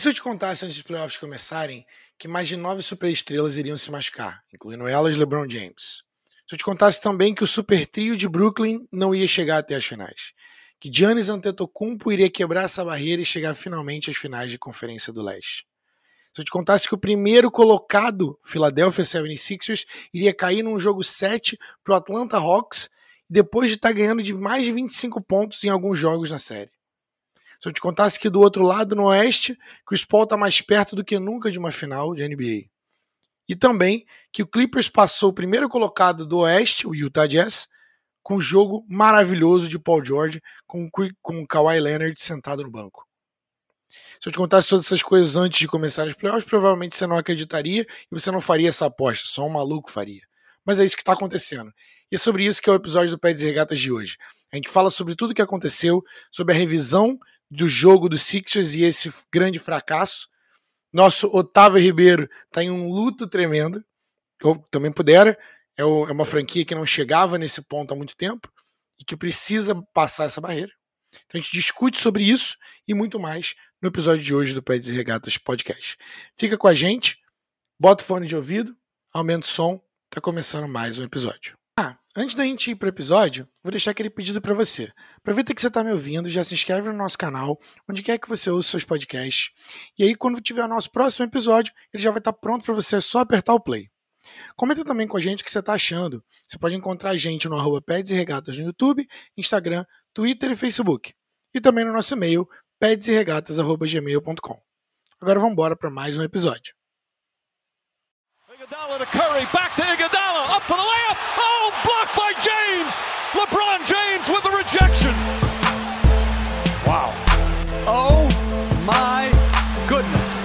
E se eu te contasse antes dos playoffs começarem que mais de nove superestrelas iriam se machucar, incluindo elas LeBron James? Se eu te contasse também que o super trio de Brooklyn não ia chegar até as finais, que Giannis Antetokounmpo iria quebrar essa barreira e chegar finalmente às finais de Conferência do Leste. Se eu te contasse que o primeiro colocado, Philadelphia 76ers, iria cair num jogo 7 para o Atlanta Hawks, depois de estar tá ganhando de mais de 25 pontos em alguns jogos na série. Se eu te contasse que do outro lado, no Oeste, Chris Paul está mais perto do que nunca de uma final de NBA. E também que o Clippers passou o primeiro colocado do Oeste, o Utah Jazz, com um jogo maravilhoso de Paul George, com, com o Kawhi Leonard sentado no banco. Se eu te contasse todas essas coisas antes de começar os playoffs, provavelmente você não acreditaria e você não faria essa aposta, só um maluco faria. Mas é isso que está acontecendo. E é sobre isso que é o episódio do Pé de Regatas de hoje. A gente fala sobre tudo o que aconteceu, sobre a revisão do jogo dos Sixers e esse grande fracasso. Nosso Otávio Ribeiro está em um luto tremendo. Eu também pudera. É, é uma franquia que não chegava nesse ponto há muito tempo e que precisa passar essa barreira. Então a gente discute sobre isso e muito mais no episódio de hoje do Pé de Regatas Podcast. Fica com a gente, bota o fone de ouvido, aumenta o som, tá começando mais um episódio. Antes da gente ir pro episódio, vou deixar aquele pedido para você. Aproveita que você tá me ouvindo, já se inscreve no nosso canal, onde quer que você ouça seus podcasts. E aí, quando tiver o nosso próximo episódio, ele já vai estar tá pronto para você, é só apertar o play. Comenta também com a gente o que você está achando. Você pode encontrar a gente no arroba Peds e Regatas no YouTube, Instagram, Twitter e Facebook. E também no nosso e-mail, pedesregatas.gmail.com. Agora vamos embora para mais um episódio. Iguodala to Curry, back to Iguodala, up for the layup. James. LeBron James with the rejection. Wow. Oh my goodness.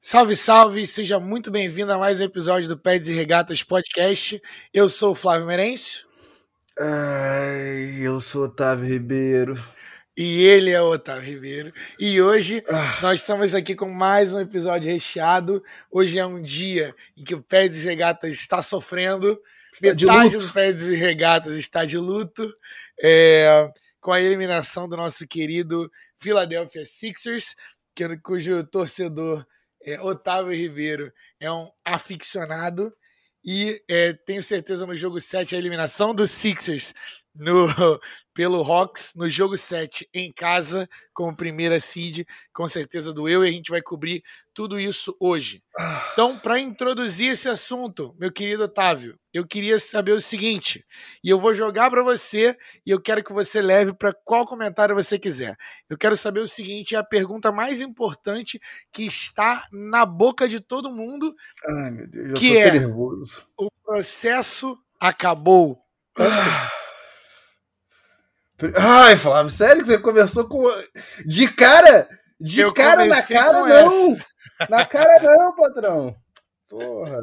Salve, salve! Seja muito bem-vindo a mais um episódio do Peds e Regatas Podcast. Eu sou o Flávio Merencio. Ai, eu sou Otávio Ribeiro. E ele é o Otávio Ribeiro. E hoje ah. nós estamos aqui com mais um episódio recheado. Hoje é um dia em que o e Regatas está sofrendo. Está Metade do e Regatas está de luto. É, com a eliminação do nosso querido Philadelphia Sixers, que, cujo torcedor é, Otávio Ribeiro é um aficionado e é, tenho certeza no jogo 7 a eliminação dos Sixers no, pelo Hawks no jogo 7 em casa, como primeira seed, com certeza doeu, e a gente vai cobrir tudo isso hoje. Então, para introduzir esse assunto, meu querido Otávio, eu queria saber o seguinte, e eu vou jogar para você, e eu quero que você leve para qual comentário você quiser. Eu quero saber o seguinte, é a pergunta mais importante que está na boca de todo mundo, Ai, meu Deus, que é nervoso. o processo acabou. Ah. Ai, Flávio, sério que você começou com. De cara? De eu cara na cara, não! Na cara, não, patrão! Porra.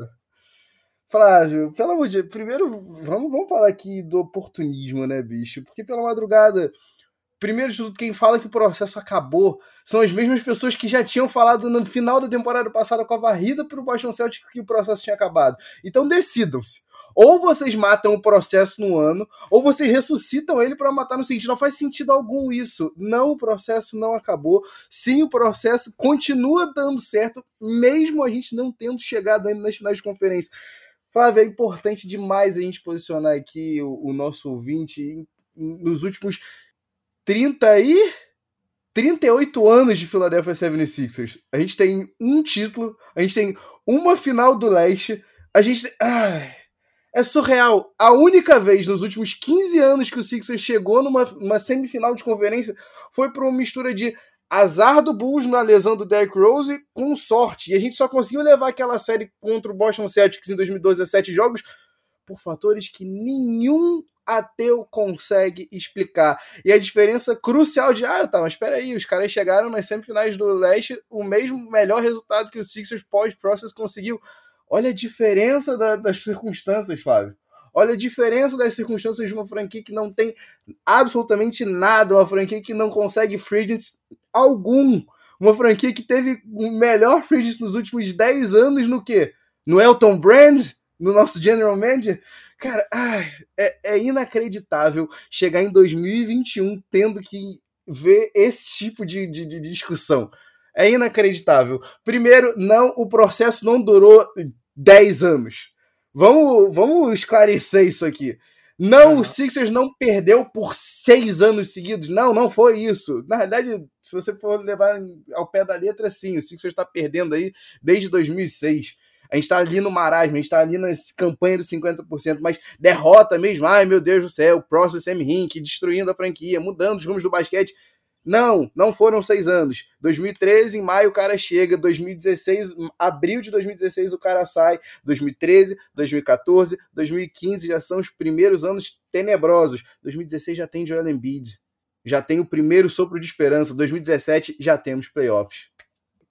Flávio, pelo amor de Deus, primeiro vamos, vamos falar aqui do oportunismo, né, bicho? Porque pela madrugada, primeiro de tudo, quem fala que o processo acabou são as mesmas pessoas que já tinham falado no final da temporada passada com a varrida para o Boston Celtics que o processo tinha acabado. Então decidam-se. Ou vocês matam o processo no ano, ou vocês ressuscitam ele para matar no seguinte. Não faz sentido algum isso. Não, o processo não acabou. Sim, o processo continua dando certo, mesmo a gente não tendo chegado ainda nas finais de conferência. Flávio, é importante demais a gente posicionar aqui o, o nosso ouvinte nos últimos 30 e 38 anos de Philadelphia 76ers. A gente tem um título, a gente tem uma final do leste, a gente tem... Ai, é surreal. A única vez nos últimos 15 anos que o Sixers chegou numa semifinal de conferência foi por uma mistura de azar do Bulls na lesão do Derrick Rose com sorte. E a gente só conseguiu levar aquela série contra o Boston Celtics em 2012 a sete jogos por fatores que nenhum ateu consegue explicar. E a diferença crucial de, ah, tá, mas espera aí, os caras chegaram nas semifinais do leste, o mesmo melhor resultado que o Sixers pós-process conseguiu. Olha a diferença da, das circunstâncias, Fábio. Olha a diferença das circunstâncias de uma franquia que não tem absolutamente nada, uma franquia que não consegue free algum. Uma franquia que teve o melhor free nos últimos 10 anos no quê? No Elton Brand? No nosso general manager? Cara, ai, é, é inacreditável chegar em 2021 tendo que ver esse tipo de, de, de discussão. É inacreditável. Primeiro, não, o processo não durou 10 anos. Vamos, vamos esclarecer isso aqui. Não, uhum. o Sixers não perdeu por seis anos seguidos. Não, não foi isso. Na verdade, se você for levar ao pé da letra, sim, o Sixers está perdendo aí desde 2006. A gente está ali no marasmo, a gente está ali na campanha dos 50%, mas derrota mesmo. Ai, meu Deus do céu, Process M. Rink destruindo a franquia, mudando os rumos do basquete. Não, não foram seis anos. 2013, em maio, o cara chega. 2016, abril de 2016, o cara sai. 2013, 2014, 2015 já são os primeiros anos tenebrosos. 2016 já tem Joel Embiid. Já tem o primeiro sopro de esperança. 2017 já temos playoffs.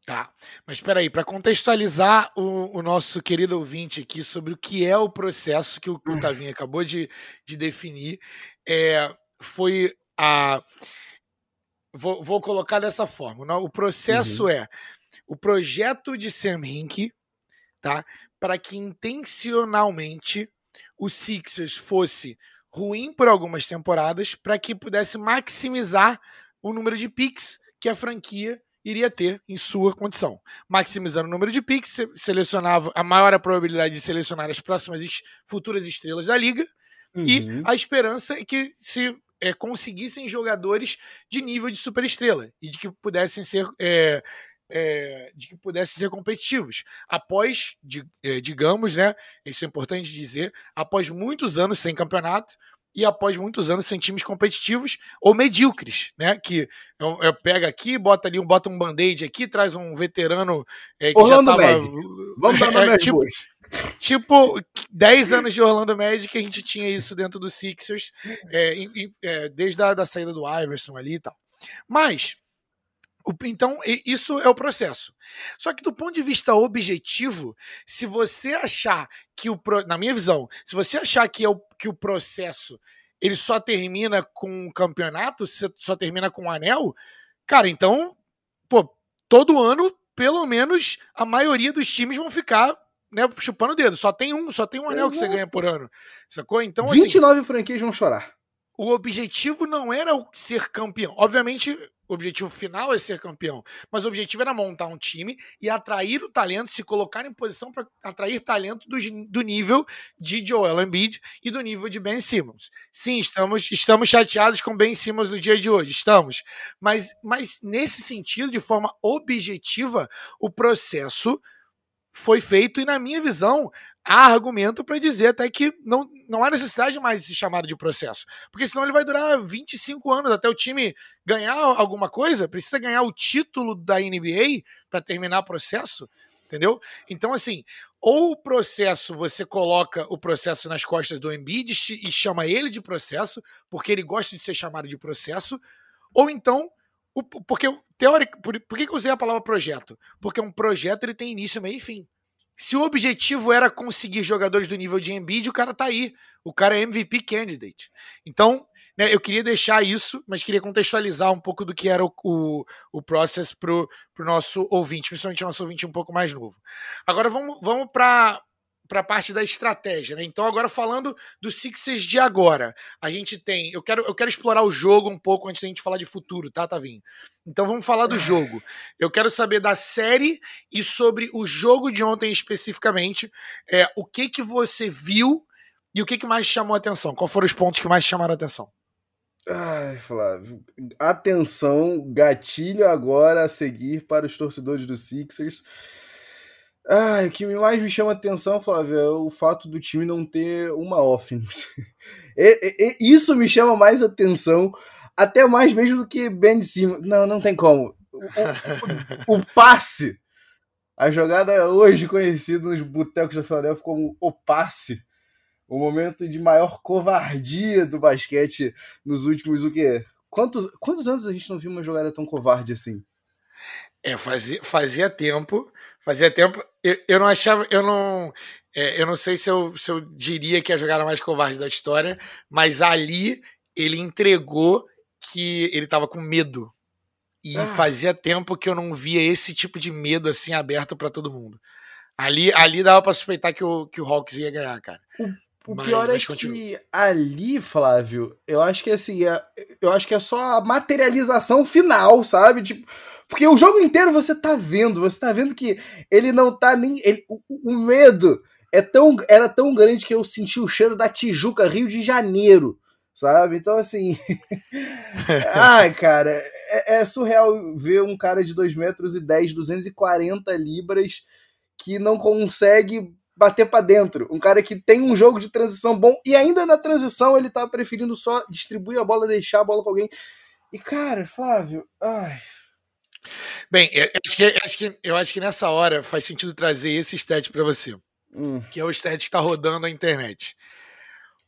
Tá, mas espera aí, para contextualizar o, o, nosso querido ouvinte aqui sobre o que é o processo que o, que o hum. Tavinho acabou de, de definir, é, foi a Vou, vou colocar dessa forma. O processo uhum. é o projeto de Sam Hinkie, tá? Para que intencionalmente o Sixers fosse ruim por algumas temporadas, para que pudesse maximizar o número de picks que a franquia iria ter em sua condição. Maximizando o número de picks, selecionava a maior probabilidade de selecionar as próximas futuras estrelas da liga, uhum. e a esperança é que se é, conseguissem jogadores de nível de superestrela e de que pudessem ser é, é, de que pudessem ser competitivos. Após, de, é, digamos, né, isso é importante dizer, após muitos anos sem campeonato e após muitos anos sem times competitivos ou medíocres, né, que eu, eu pega aqui, bota ali, bota um band-aid aqui, traz um veterano é, que Orlando já tava, Vamos dar é, tipo, Tipo, 10 anos de Orlando Magic, a gente tinha isso dentro do Sixers, é, é, desde a da saída do Iverson ali e tal. Mas, então, isso é o processo. Só que do ponto de vista objetivo, se você achar que o. Na minha visão, se você achar que, é o, que o processo ele só termina com o campeonato, só termina com o anel, cara, então, pô, todo ano, pelo menos, a maioria dos times vão ficar né, chupando o dedo. Só tem um, só tem um anel Exato. que você ganha por ano. Sacou? Então, 29 assim, franquias vão chorar. O objetivo não era ser campeão. Obviamente, o objetivo final é ser campeão. Mas o objetivo era montar um time e atrair o talento, se colocar em posição para atrair talento do, do, nível de Joel Embiid e do nível de Ben Simmons. Sim, estamos, estamos chateados com Ben Simmons no dia de hoje, estamos. Mas, mas nesse sentido, de forma objetiva, o processo foi feito, e na minha visão, há argumento para dizer até que não, não há necessidade mais de se chamar de processo. Porque senão ele vai durar 25 anos até o time ganhar alguma coisa, precisa ganhar o título da NBA para terminar o processo. Entendeu? Então, assim, ou o processo, você coloca o processo nas costas do Embiid e chama ele de processo, porque ele gosta de ser chamado de processo, ou então o, porque, teórico, por, por que, eu usei a palavra projeto? Porque um projeto ele tem início, meio e fim. Se o objetivo era conseguir jogadores do nível de Embiid, o cara tá aí. O cara é MVP candidate. Então, né, eu queria deixar isso, mas queria contextualizar um pouco do que era o, o, o process pro, pro nosso ouvinte, principalmente o nosso ouvinte um pouco mais novo. Agora vamos, vamos para para a parte da estratégia, né? Então agora falando do Sixers de agora, a gente tem, eu quero eu quero explorar o jogo um pouco antes da gente falar de futuro, tá, Tavinho? Então vamos falar do jogo. Eu quero saber da série e sobre o jogo de ontem especificamente, é, o que que você viu e o que que mais chamou a atenção? Qual foram os pontos que mais chamaram a atenção? Ai, Flávio, atenção, gatilho agora a seguir para os torcedores do Sixers. Ah, o que mais me chama atenção, Flávio, é o fato do time não ter uma offense. E, e, isso me chama mais atenção, até mais mesmo do que Ben Simmons. Não, não tem como. O, o, o, passe, a jogada hoje conhecida nos botecos da Philadelphia como o passe, o momento de maior covardia do basquete nos últimos o quê? Quantos, quantos anos a gente não viu uma jogada tão covarde assim? É, fazia, fazia tempo. Fazia tempo. Eu, eu não achava. Eu não. É, eu não sei se eu, se eu diria que é a jogada mais covarde da história, mas ali ele entregou que ele tava com medo. E ah. fazia tempo que eu não via esse tipo de medo assim aberto para todo mundo. Ali, ali dava para suspeitar que o, que o Hawks ia ganhar, cara. O, O mas, pior é que ali, Flávio, eu acho que assim, é, eu acho que é só a materialização final, sabe? Tipo, porque o jogo inteiro você tá vendo, você tá vendo que ele não tá nem. Ele, o, o medo é tão, era tão grande que eu senti o cheiro da Tijuca, Rio de Janeiro, sabe? Então, assim. ai, cara, é, é, surreal ver um cara de 2 metros e 10, 240 libras que não consegue bater para dentro. Um cara que tem um jogo de transição bom e ainda na transição ele tá preferindo só distribuir a bola, deixar a bola com alguém. E cara, Flávio, ai. Bem, eu acho, que, acho que, eu acho que nessa hora faz sentido trazer esse stat para você, hum. que é o stat que tá rodando na internet.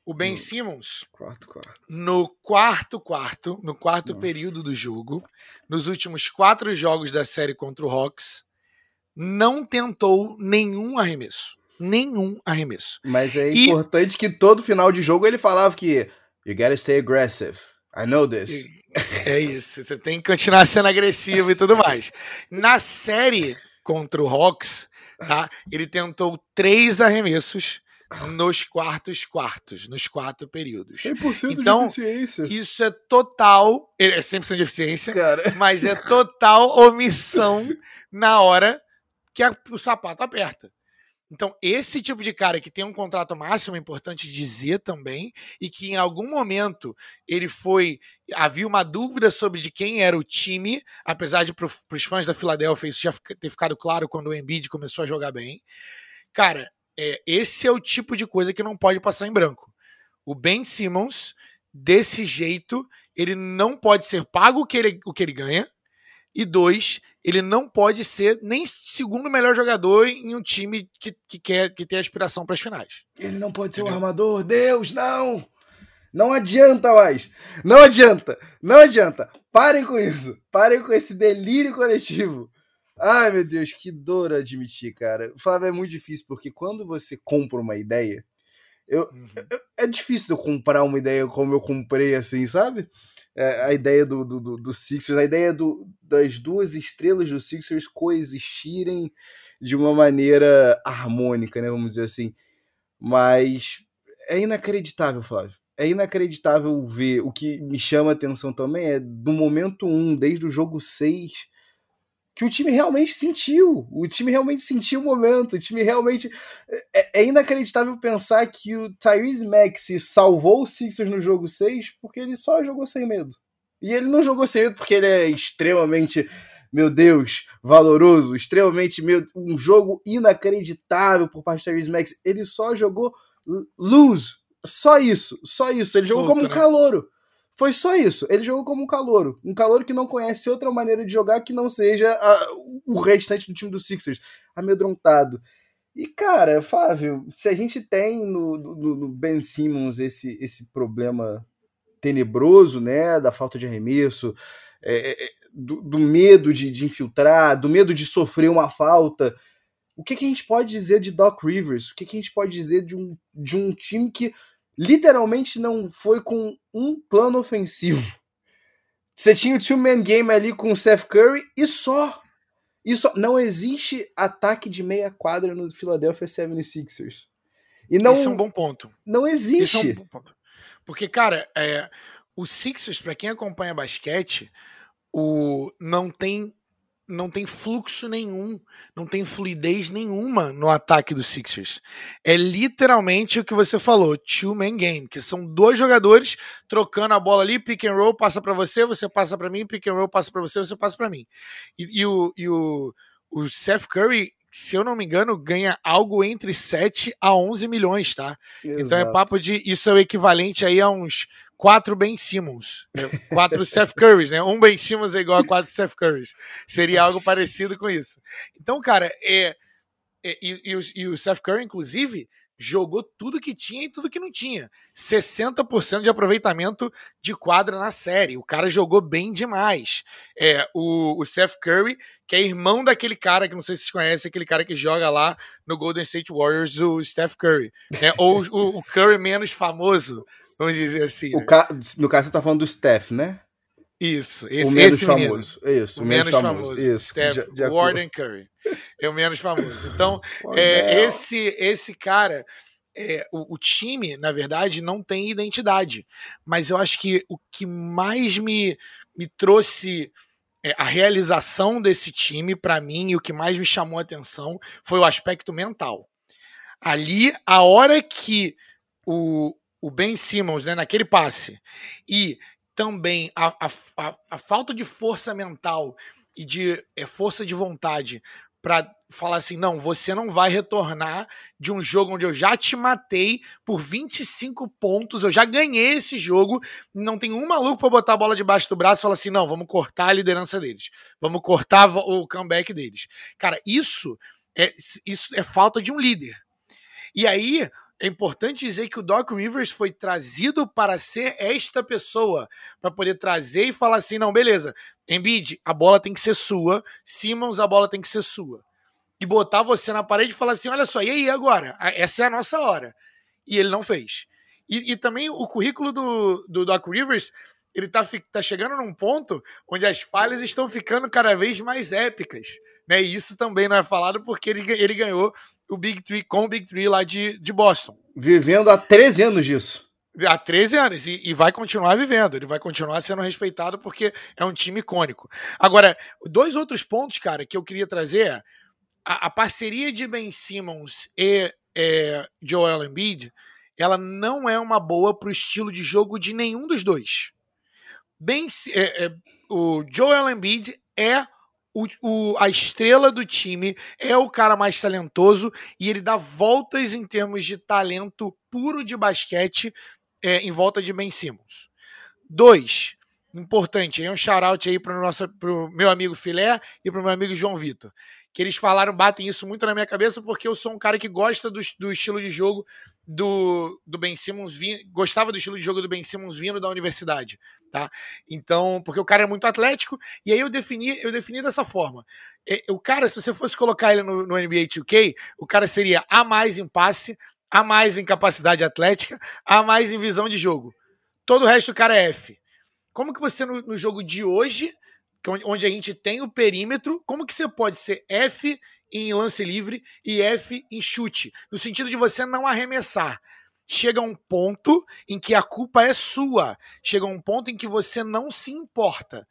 O Ben hum. Simmons, quarto, quarto. no quarto quarto, no quarto hum. período do jogo, nos últimos quatro jogos da série contra o Hawks, não tentou nenhum arremesso nenhum arremesso. Mas é e... importante que todo final de jogo ele falava que you gotta stay aggressive. I know this. É isso, você tem que continuar sendo agressivo e tudo mais. Na série contra o Hawks, tá? Ele tentou três arremessos nos quartos quartos, nos quatro períodos. 100% então, de eficiência. Isso é total, é 100% de eficiência, Cara. mas é total omissão na hora que a, o sapato aperta. Então, esse tipo de cara que tem um contrato máximo é importante dizer também, e que em algum momento ele foi. Havia uma dúvida sobre de quem era o time, apesar de para os fãs da Filadélfia isso já ter ficado claro quando o Embiid começou a jogar bem. Cara, é, esse é o tipo de coisa que não pode passar em branco. O Ben Simmons, desse jeito, ele não pode ser pago o que ele, o que ele ganha, e dois, ele não pode ser nem segundo melhor jogador em um time que, que quer que tem aspiração para as finais. Ele não pode Entendeu? ser um armador. Deus, não! Não adianta mais. Não adianta. Não adianta. Parem com isso. Parem com esse delírio coletivo. Ai, meu Deus, que dor admitir, cara. Flávio, é muito difícil, porque quando você compra uma ideia, eu, uhum. eu, é difícil eu comprar uma ideia como eu comprei, assim, sabe? É, a ideia do, do, do, do, Sixers, a ideia do, das duas estrelas do Sixers coexistirem de uma maneira harmônica, né? Vamos dizer assim. Mas é inacreditável, Flávio. É inacreditável ver. O que me chama a atenção também é do momento 1, um, desde o jogo 6, que o time realmente sentiu. O time realmente sentiu o momento. O time realmente. É, é inacreditável pensar que o Tyrese Maxey salvou o Sixers no jogo 6 porque ele só jogou sem medo. E ele não jogou sem medo porque ele é extremamente, meu Deus, valoroso, extremamente meu, um jogo inacreditável por parte do Tyrese Maxey. Ele só jogou lose. Só isso, só isso. Ele Solta, jogou como um né? calouro. Foi só isso. Ele jogou como um calouro. Um calouro que não conhece outra maneira de jogar que não seja a, o restante do time do Sixers. Amedrontado. E, cara, Flávio, se a gente tem no, no, no, Ben Simmons esse, esse problema tenebroso, né, da falta de arremesso, é, é, é, do, do, medo de, de, infiltrar, do medo de sofrer uma falta, o que, que a gente pode dizer de Doc Rivers? O que, que a gente pode dizer de um, de um time que literalmente não foi com um plano ofensivo? Você tinha o two-man game ali com o Seth Curry e só. Isso não existe ataque de meia quadra no Philadelphia 76ers. E não, Isso é um bom ponto. Não existe. É um bom ponto. Porque, cara, é, o Sixers, para quem acompanha basquete, o, não tem não tem fluxo nenhum, não tem fluidez nenhuma no ataque dos Sixers. É literalmente o que você falou, two-man game, que são dois jogadores trocando a bola ali, pick and roll, passa para você, você passa para mim, pick and roll, passa para você, você passa para mim. E, e, o, e o, o Seth Curry, se eu não me engano, ganha algo entre 7 a 11 milhões, tá? Exato. Então é papo de. Isso é o equivalente aí a uns quatro Ben Simmons. Quatro Seth Currys, né? Um Ben Simmons é igual a quatro Seth Currys. Seria algo parecido com isso. Então, cara, é, é e, e, o, e o Seth Curry, inclusive, jogou tudo que tinha e tudo que não tinha. 60% de aproveitamento de quadra na série. O cara jogou bem demais. É, o, o Seth Curry, que é irmão daquele cara que não sei se vocês conhecem, aquele cara que joga lá no Golden State Warriors, o Steph Curry. Né? Ou o, o Curry menos famoso, vamos dizer assim. Né? Ca... No caso, você tá falando do Steph, né? Isso, esse, o menos esse famoso. Menino. Isso, o, o menos, menos famoso. famoso. Isso, Steph de, de Warden Curry. É o menos famoso. Então, é, esse, esse cara, é, o, o, time, na verdade, não tem identidade. Mas eu acho que o que mais me, me trouxe é, a realização desse time, para mim, e o que mais me chamou a atenção foi o aspecto mental. Ali, a hora que o, o Ben Simmons, né, naquele passe, e também a, a, a, falta de força mental e de é, força de vontade para falar assim: não, você não vai retornar de um jogo onde eu já te matei por 25 pontos, eu já ganhei esse jogo, não tem um maluco para botar a bola debaixo do braço e falar assim: não, vamos cortar a liderança deles, vamos cortar o comeback deles. Cara, isso é, isso é falta de um líder. E aí. É importante dizer que o Doc Rivers foi trazido para ser esta pessoa, para poder trazer e falar assim: não, beleza, Embiid, a bola tem que ser sua. Simmons, a bola tem que ser sua. E botar você na parede e falar assim: olha só, e aí agora? Essa é a nossa hora. E ele não fez. E, e também o currículo do, do Doc Rivers, ele tá, tá chegando num ponto onde as falhas estão ficando cada vez mais épicas. Né? E isso também não é falado porque ele, ele ganhou o Big Three com o Big Three lá de, de Boston. Vivendo há 13 anos disso há 13 anos e, e, vai continuar vivendo, ele vai continuar sendo respeitado porque é um time icônico. Agora, dois outros pontos, cara, que eu queria trazer é a, a parceria de Ben Simmons e é, Joel Embiid, ela não é uma boa para o estilo de jogo de nenhum dos dois. Ben, é, é, o Joel Embiid é o, o, a estrela do time, é o cara mais talentoso e ele dá voltas em termos de talento puro de basquete é, em volta de Ben Simmons. Dois, importante, aí um shout-out aí para o meu amigo Filé e para o meu amigo João Vitor, que eles falaram, batem isso muito na minha cabeça, porque eu sou um cara que gosta do, do estilo de jogo do, do Ben Simmons, gostava do estilo de jogo do Ben Simmons vindo da universidade, tá? Então, porque o cara é muito atlético, e aí eu defini, eu defini dessa forma. É, o cara, se você fosse colocar ele no, no NBA 2K, o cara seria A mais em passe, a mais em capacidade atlética, a mais em visão de jogo. Todo o resto o cara é F. Como que você, no, no jogo de hoje, onde a gente tem o perímetro, como que você pode ser F em lance livre e F em chute? No sentido de você não arremessar. Chega um ponto em que a culpa é sua. Chega um ponto em que você não se importa.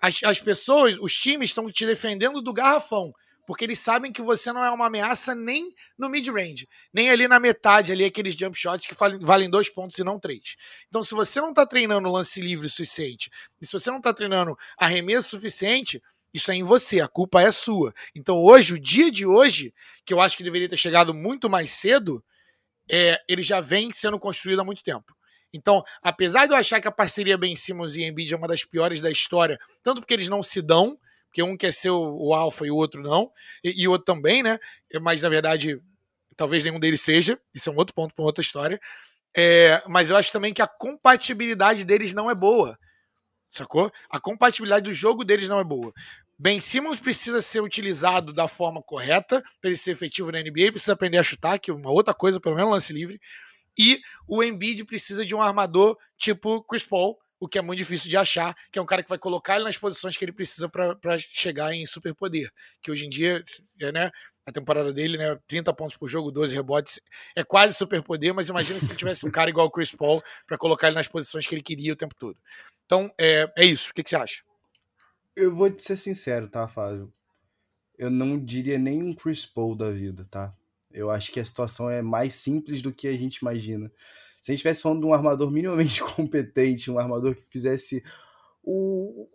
As, as pessoas, os times estão te defendendo do garrafão porque eles sabem que você não é uma ameaça nem no mid-range, nem ali na metade, ali aqueles jump shots que valem dois pontos e não três. Então, se você não está treinando lance livre suficiente, e se você não está treinando arremesso suficiente, isso é em você, a culpa é sua. Então, hoje, o dia de hoje, que eu acho que deveria ter chegado muito mais cedo, é, ele já vem sendo construído há muito tempo. Então, apesar de eu achar que a parceria Ben Simmons e Embiid é uma das piores da história, tanto porque eles não se dão, porque um quer ser o, o alfa e o outro não, e, e o outro também, né? Mas na verdade, talvez nenhum deles seja, isso é um outro ponto para outra história. É, mas eu acho também que a compatibilidade deles não é boa, sacou? A compatibilidade do jogo deles não é boa. Ben Simmons precisa ser utilizado da forma correta para ele ser efetivo na NBA, precisa aprender a chutar, que é uma outra coisa, pelo menos lance livre. E o Embiid precisa de um armador tipo Chris Paul, o que é muito difícil de achar, que é um cara que vai colocar ele nas posições que ele precisa para chegar em superpoder. Que hoje em dia, é, né, a temporada dele, né, 30 pontos por jogo, 12 rebotes, é quase superpoder, mas imagina se ele tivesse um cara igual o Chris Paul para colocar ele nas posições que ele queria o tempo todo. Então, é, é isso. O que, que você acha? Eu vou te ser sincero, tá, Fábio? Eu não diria nem um Chris Paul da vida, tá? Eu acho que a situação é mais simples do que a gente imagina. Se a gente estivesse falando de um armador minimamente competente, um armador que fizesse o,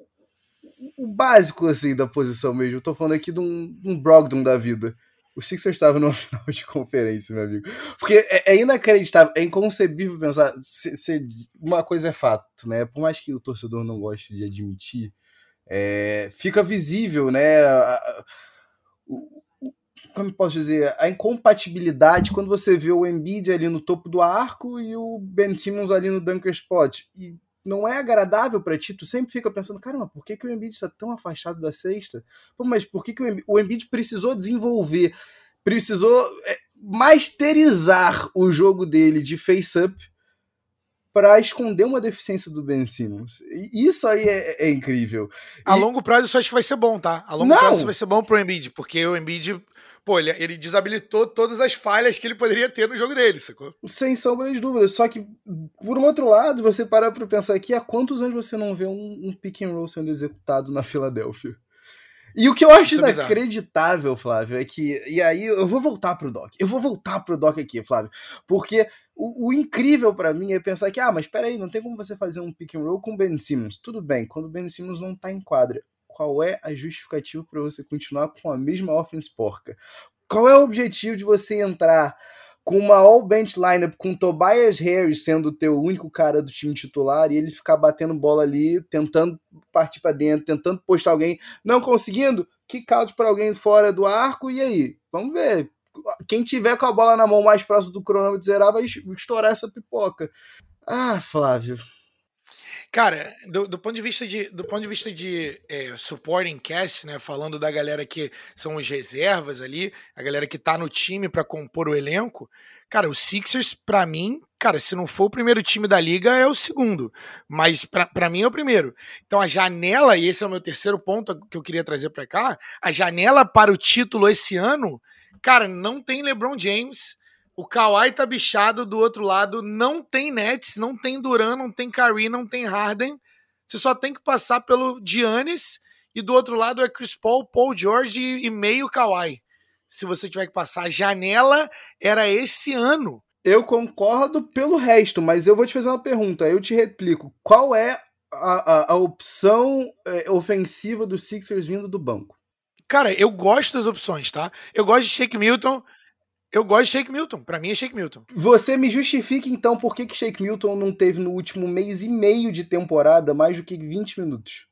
o básico assim da posição mesmo. Eu tô falando aqui de um, um Brogdon da vida. O Sixers estava numa final de conferência, meu amigo. Porque é, é inacreditável, é inconcebível pensar. Se, se, uma coisa é fato, né? Por mais que o torcedor não goste de admitir, é, fica visível, né? A, a, como posso dizer, a incompatibilidade quando você vê o Embiid ali no topo do arco e o Ben Simmons ali no dunker spot. E não é agradável para ti, tu sempre fica pensando, caramba, por que, que o Embiid está tão afastado da sexta? Pô, mas por que, que o, Embiid, o Embiid precisou desenvolver, precisou é, masterizar o jogo dele de face-up para esconder uma deficiência do Ben Simmons. E isso aí é, é incrível. A e... longo prazo isso acho que vai ser bom, tá? A longo Não. prazo isso vai ser bom pro Embiid, porque o Embiid, pô, ele, ele desabilitou todas as falhas que ele poderia ter no jogo dele, sacou? Sem sombra de dúvidas. Só que, por um outro lado, você parar pra pensar aqui, há quantos anos você não vê um, um pick and roll sendo executado na Filadélfia? E o que eu acho é inacreditável, Flávio, é que. E aí eu vou voltar pro Doc. Eu vou voltar pro Doc aqui, Flávio. Porque o, o incrível para mim é pensar que, ah, mas peraí, não tem como você fazer um pick and roll com o Ben Simmons. Tudo bem, quando o Ben Simmons não tá em quadra. Qual é a justificativa para você continuar com a mesma offense porca? Qual é o objetivo de você entrar com uma all-bench lineup com Tobias Harris sendo o teu único cara do time titular e ele ficar batendo bola ali, tentando partir para dentro, tentando postar alguém, não conseguindo, kick out para alguém fora do arco e aí? Vamos ver. Quem tiver com a bola na mão mais próximo do cronômetro zerar vai estourar essa pipoca. Ah, Flávio, Cara, do, do, ponto de vista de, do ponto de, vista de é, supporting cast, né, falando da galera que são os reservas ali, a galera que tá no time para compor o elenco, cara, o Sixers, para mim, cara, se não for o primeiro time da liga, é o segundo, mas para mim é o primeiro. Então a janela, e esse é o meu terceiro ponto que eu queria trazer para cá, a janela para o título esse ano, cara, não tem LeBron James, o Kawhi tá bichado do outro lado, não tem Nets, não tem Duran, não tem Curry, não tem Harden. Você só tem que passar pelo Giannis e do outro lado é Chris Paul, Paul George e meio Kawhi. Se você tiver que passar, a janela era esse ano. Eu concordo pelo resto, mas eu vou te fazer uma pergunta. Eu te replico. Qual é a, a, a opção é, ofensiva dos Sixers vindo do banco? Cara, eu gosto das opções, tá? Eu gosto de Shake Milton. Eu gosto de Shake Milton. Para mim é Shake Milton. Você me justifica então por que, que Shake Milton não teve no último mês e meio de temporada mais do que 20 minutos?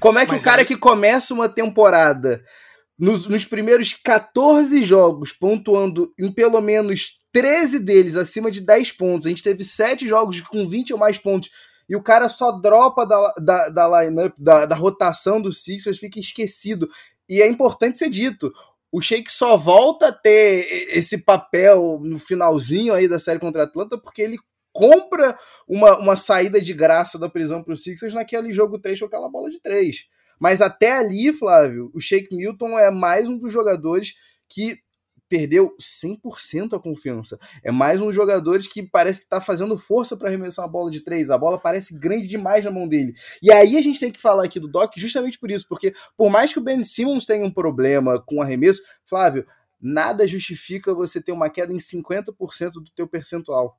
Como é que Mas o cara aí... que começa uma temporada nos, nos, primeiros 14 jogos, pontuando em pelo menos 13 deles acima de 10 pontos, a gente teve 7 jogos com 20 ou mais pontos, e o cara só dropa da, da, da lineup, da, da rotação do Sixers, fica esquecido. E é importante ser dito: o Sheik só volta a ter esse papel no finalzinho aí da série contra a Atlanta porque ele compra uma, uma saída de graça da prisão para os Sixers naquele jogo 3 com aquela bola de 3. Mas até ali, Flávio, o Shake Milton é mais um dos jogadores que perdeu 100% a confiança. É mais um jogador que parece que está fazendo força para arremessar uma bola de três. A bola parece grande demais na mão dele. E aí a gente tem que falar aqui do Doc justamente por isso, porque por mais que o Ben Simmons tenha um problema com arremesso, Flávio, nada justifica você ter uma queda em 50% do teu percentual.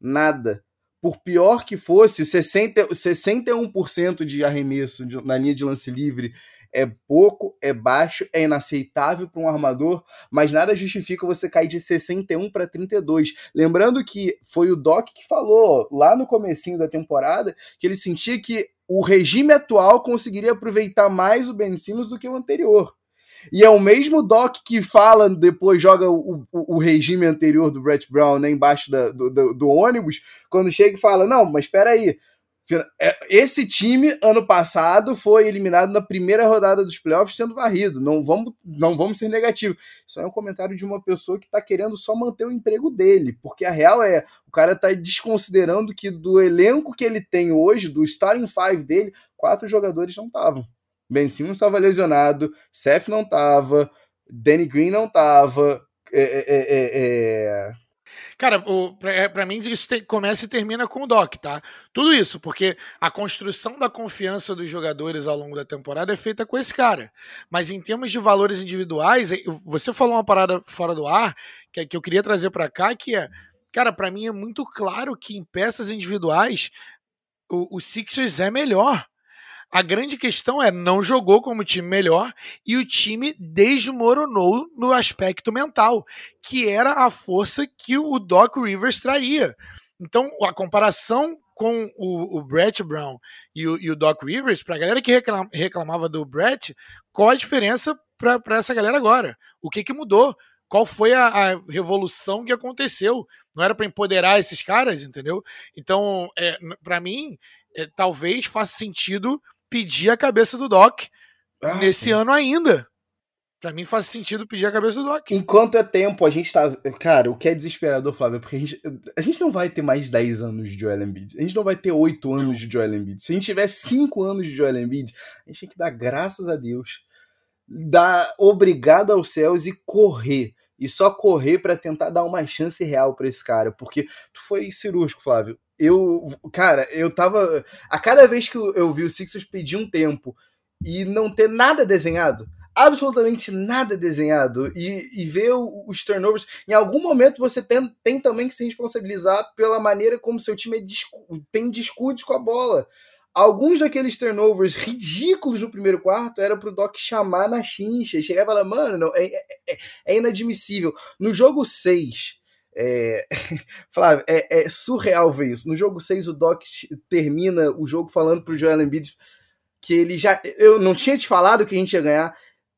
Nada. Por pior que fosse, 60, 61% de arremesso na linha de lance livre é pouco, é baixo, é inaceitável para um armador, mas nada justifica você cair de 61 para 32. Lembrando que foi o Doc que falou lá no comecinho da temporada que ele sentia que o regime atual conseguiria aproveitar mais o Ben Simmons do que o anterior. E é o mesmo Doc que fala, depois joga o, o, o regime anterior do Brett Brown né, embaixo da, do, do, do, ônibus, quando chega e fala: Não, mas espera aí, esse time, ano passado, foi eliminado na primeira rodada dos playoffs sendo varrido. Não vamos, não vamos ser negativos. Isso é um comentário de uma pessoa que está querendo só manter o emprego dele. Porque a real é, o cara está desconsiderando que do elenco que ele tem hoje, do starting five dele, quatro jogadores não estavam. Ben Simmons estava lesionado, Seth não estava, Danny Green não estava. É, é, é, é Cara, para é, mim isso começa e termina com o Doc, tá? Tudo isso, porque a construção da confiança dos jogadores ao longo da temporada é feita com esse cara. Mas em termos de valores individuais, você falou uma parada fora do ar que, que eu queria trazer para cá, que é, cara, para mim é muito claro que em peças individuais o, o Sixers é melhor. A grande questão é não jogou como time melhor e o time desmoronou no aspecto mental, que era a força que o Doc Rivers traria. Então, a comparação com o, o Brett Brown e o, e o Doc Rivers, para a galera que reclam, reclamava do Brett, qual a diferença para essa galera agora? O que, que mudou? Qual foi a, a revolução que aconteceu? Não era para empoderar esses caras, entendeu? Então, é, para mim, é, talvez faça sentido pedir a cabeça do Doc ah, nesse sim. ano ainda. Pra mim faz sentido pedir a cabeça do Doc. Enquanto é tempo, a gente tá. Cara, o que é desesperador, Flávio, é porque a gente, a gente não vai ter mais 10 anos de Joel Embiid. A gente não vai ter 8 anos de Joel Embiid. Se a gente tiver 5 anos de Joel Embiid, a gente tem que dar graças a Deus, dar obrigado aos céus e correr. E só correr para tentar dar uma chance real para esse cara. Porque tu foi cirúrgico, Flávio. Eu, cara, eu tava. A cada vez que eu, vi o Sixers pedir um tempo e não ter nada desenhado, absolutamente nada desenhado e, e ver os turnovers. Em algum momento você tem, tem também que se responsabilizar pela maneira como seu time é discu tem discute com a bola. Alguns daqueles turnovers ridículos no primeiro quarto era pro Doc chamar na chincha e chegar e falar, mano, não, é, é, é inadmissível. No jogo 6, é... Flávio, é, é, surreal ver isso. No jogo 6, o Doc termina o jogo falando pro Joel Embiid que ele já. Eu não tinha te falado que a gente ia ganhar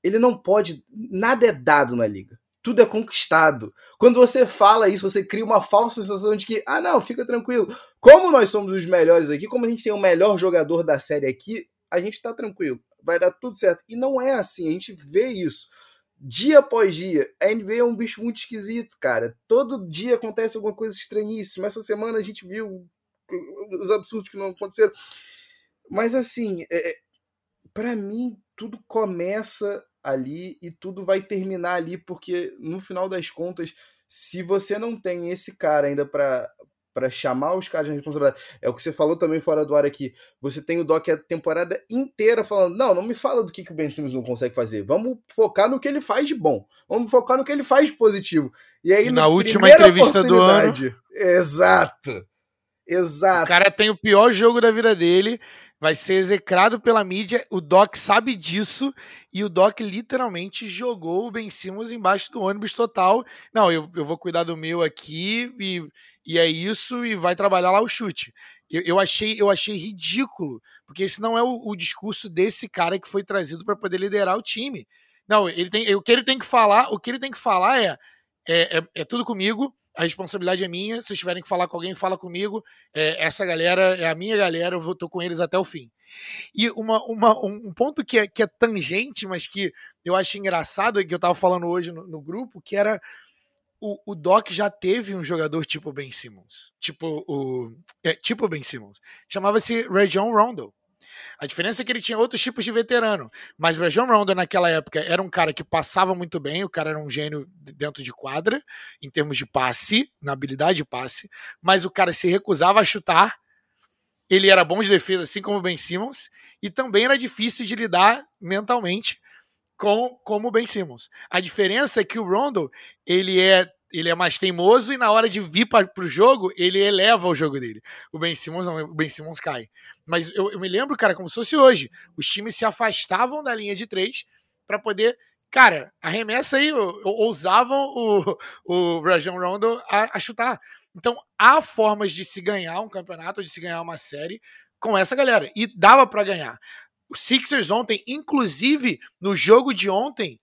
ele não pode. Nada é dado na liga. Tudo é conquistado. Quando você fala isso, você cria uma falsa sensação de que, ah, não, fica tranquilo. Como nós somos os melhores aqui, como a gente tem o melhor jogador da série aqui, a gente tá tranquilo. Vai dar tudo certo. E não é assim, a gente vê isso dia após dia. A NBA é um bicho muito esquisito, cara. Todo dia acontece alguma coisa estranhíssima. Essa semana a gente viu os absurdos que não aconteceram. Mas assim, é, para mim, tudo começa ali e tudo vai terminar ali, porque no final das contas, se você não tem esse cara ainda para para chamar os caras de responsabilidade. É o que você falou também fora do ar aqui. Você tem o Doc a temporada inteira falando: não, não me fala do que, que o Ben Simmons não consegue fazer. Vamos focar no que ele faz de bom. Vamos focar no que ele faz de positivo. E aí, e na última entrevista do ano. Exato. Exato. O cara tem o pior jogo da vida dele vai ser execrado pela mídia. O Doc sabe disso e o Doc literalmente jogou o Ben Simmons embaixo do ônibus total. Não, eu, eu vou cuidar do meu aqui e, e é isso e vai trabalhar lá o chute. Eu, eu achei eu achei ridículo, porque esse não é o, o discurso desse cara que foi trazido para poder liderar o time. Não, ele tem, o que ele tem que falar, o que ele tem que falar é, é, é, é tudo comigo a responsabilidade é minha. Se tiverem que falar com alguém, fala comigo. É, essa galera é a minha galera, eu vou, tô com eles até o fim. E uma, uma, um ponto que é, que é tangente, mas que eu acho engraçado, que eu tava falando hoje no, no grupo, que era o, o, Doc já teve um jogador tipo Ben Simmons. Tipo o. É, tipo Ben Simmons. Chamava-se Rajon Rondo. A diferença é que ele tinha outros tipos de veterano. Mas o Rajon Rondo, naquela época, era um cara que passava muito bem, o cara era um gênio dentro de quadra, em termos de passe, na habilidade de passe, mas o cara se recusava a chutar. Ele era bom de defesa, assim como o Ben Simmons, e também era difícil de lidar mentalmente com como o Ben Simmons. A diferença é que o Rondo, ele é ele é mais teimoso e na hora de vir para o jogo, ele eleva o jogo dele. O Ben Simmons não, o Ben Simmons cai. Mas eu, eu me lembro, cara, como se fosse hoje. Os times se afastavam da linha de três para poder cara, arremessa aí, ousavam o, o Rajon Rondo a, a, chutar. Então, há formas de se ganhar um campeonato, de se ganhar uma série com essa galera. E dava para ganhar. Os Sixers ontem, inclusive no jogo de ontem,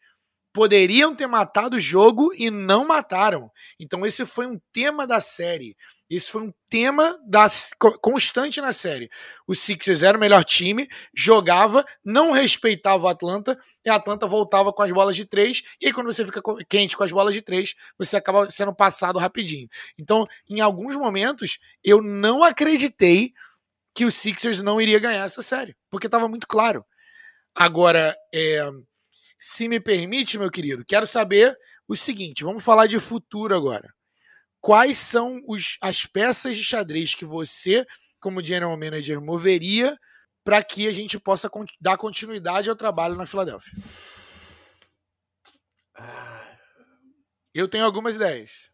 poderiam ter matado o jogo e não mataram. Então esse foi um tema da série. Esse foi um tema da, constante na série. O Sixers era o melhor time, jogava, não respeitava o Atlanta, e a Atlanta voltava com as bolas de três, e aí quando você fica quente com as bolas de três, você acaba sendo passado rapidinho. Então, em alguns momentos, eu não acreditei que o Sixers não iria ganhar essa série, porque estava muito claro. Agora, é, se me permite, meu querido, quero saber o seguinte: vamos falar de futuro agora. Quais são os, as peças de xadrez que você, como general manager, moveria para que a gente possa dar continuidade ao trabalho na Filadélfia? Ah. Eu tenho algumas ideias.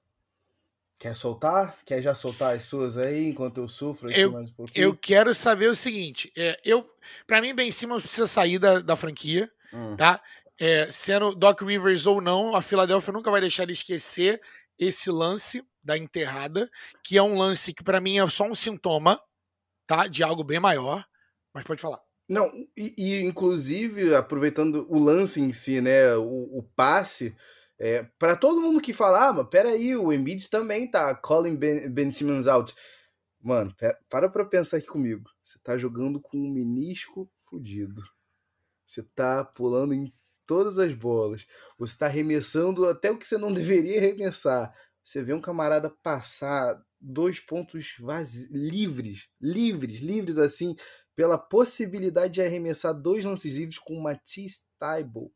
Quer soltar? Quer já soltar as suas aí enquanto eu sofro eu, mais um pouquinho? Eu quero saber o seguinte: é, eu, para mim, Ben Simmons precisa sair da, da franquia, hum. tá? é, sendo Doc Rivers ou não, a Filadélfia nunca vai deixar de esquecer esse lance da enterrada, que é um lance que para mim é só um sintoma, tá, de algo bem maior. Mas pode falar. Não, e, e inclusive aproveitando o lance em si, né, o, o passe, é, para todo mundo que falar, ah, mas peraí, o Embiid também tá calling Ben, ben Simmons out. Mano, pera, para pra pensar aqui comigo. Você tá jogando com um menisco fudido. Você tá pulando em todas as bolas, você está arremessando até o que você não deveria arremessar. Você vê um camarada passar dois pontos livres, livres, livres assim, pela possibilidade de arremessar dois lances livres com o Matisse Taibo.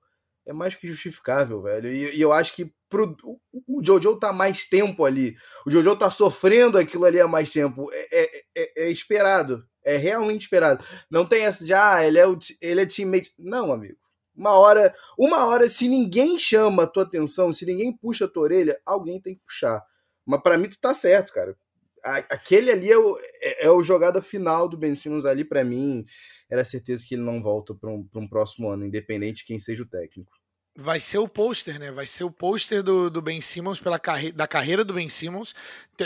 É mais que justificável, velho. E, e eu acho que pro, o, o, Jojo tá mais tempo ali. O Jojo tá sofrendo aquilo ali há mais tempo. É, é, é, é esperado. É realmente esperado. Não tem essa de, ah, ele é, o, ele é teammate. Não, amigo. Uma hora, uma hora, se ninguém chama a tua atenção, se ninguém puxa a tua orelha, alguém tem que puxar. Mas para mim tu tá certo, cara. Aquele ali é o, é, é o jogada final do Ben Simmons ali, para mim, era certeza que ele não volta para um, um próximo ano, independente de quem seja o técnico. Vai ser o pôster, né? Vai ser o pôster do, do Ben Simmons pela carre da carreira do Ben Simmons.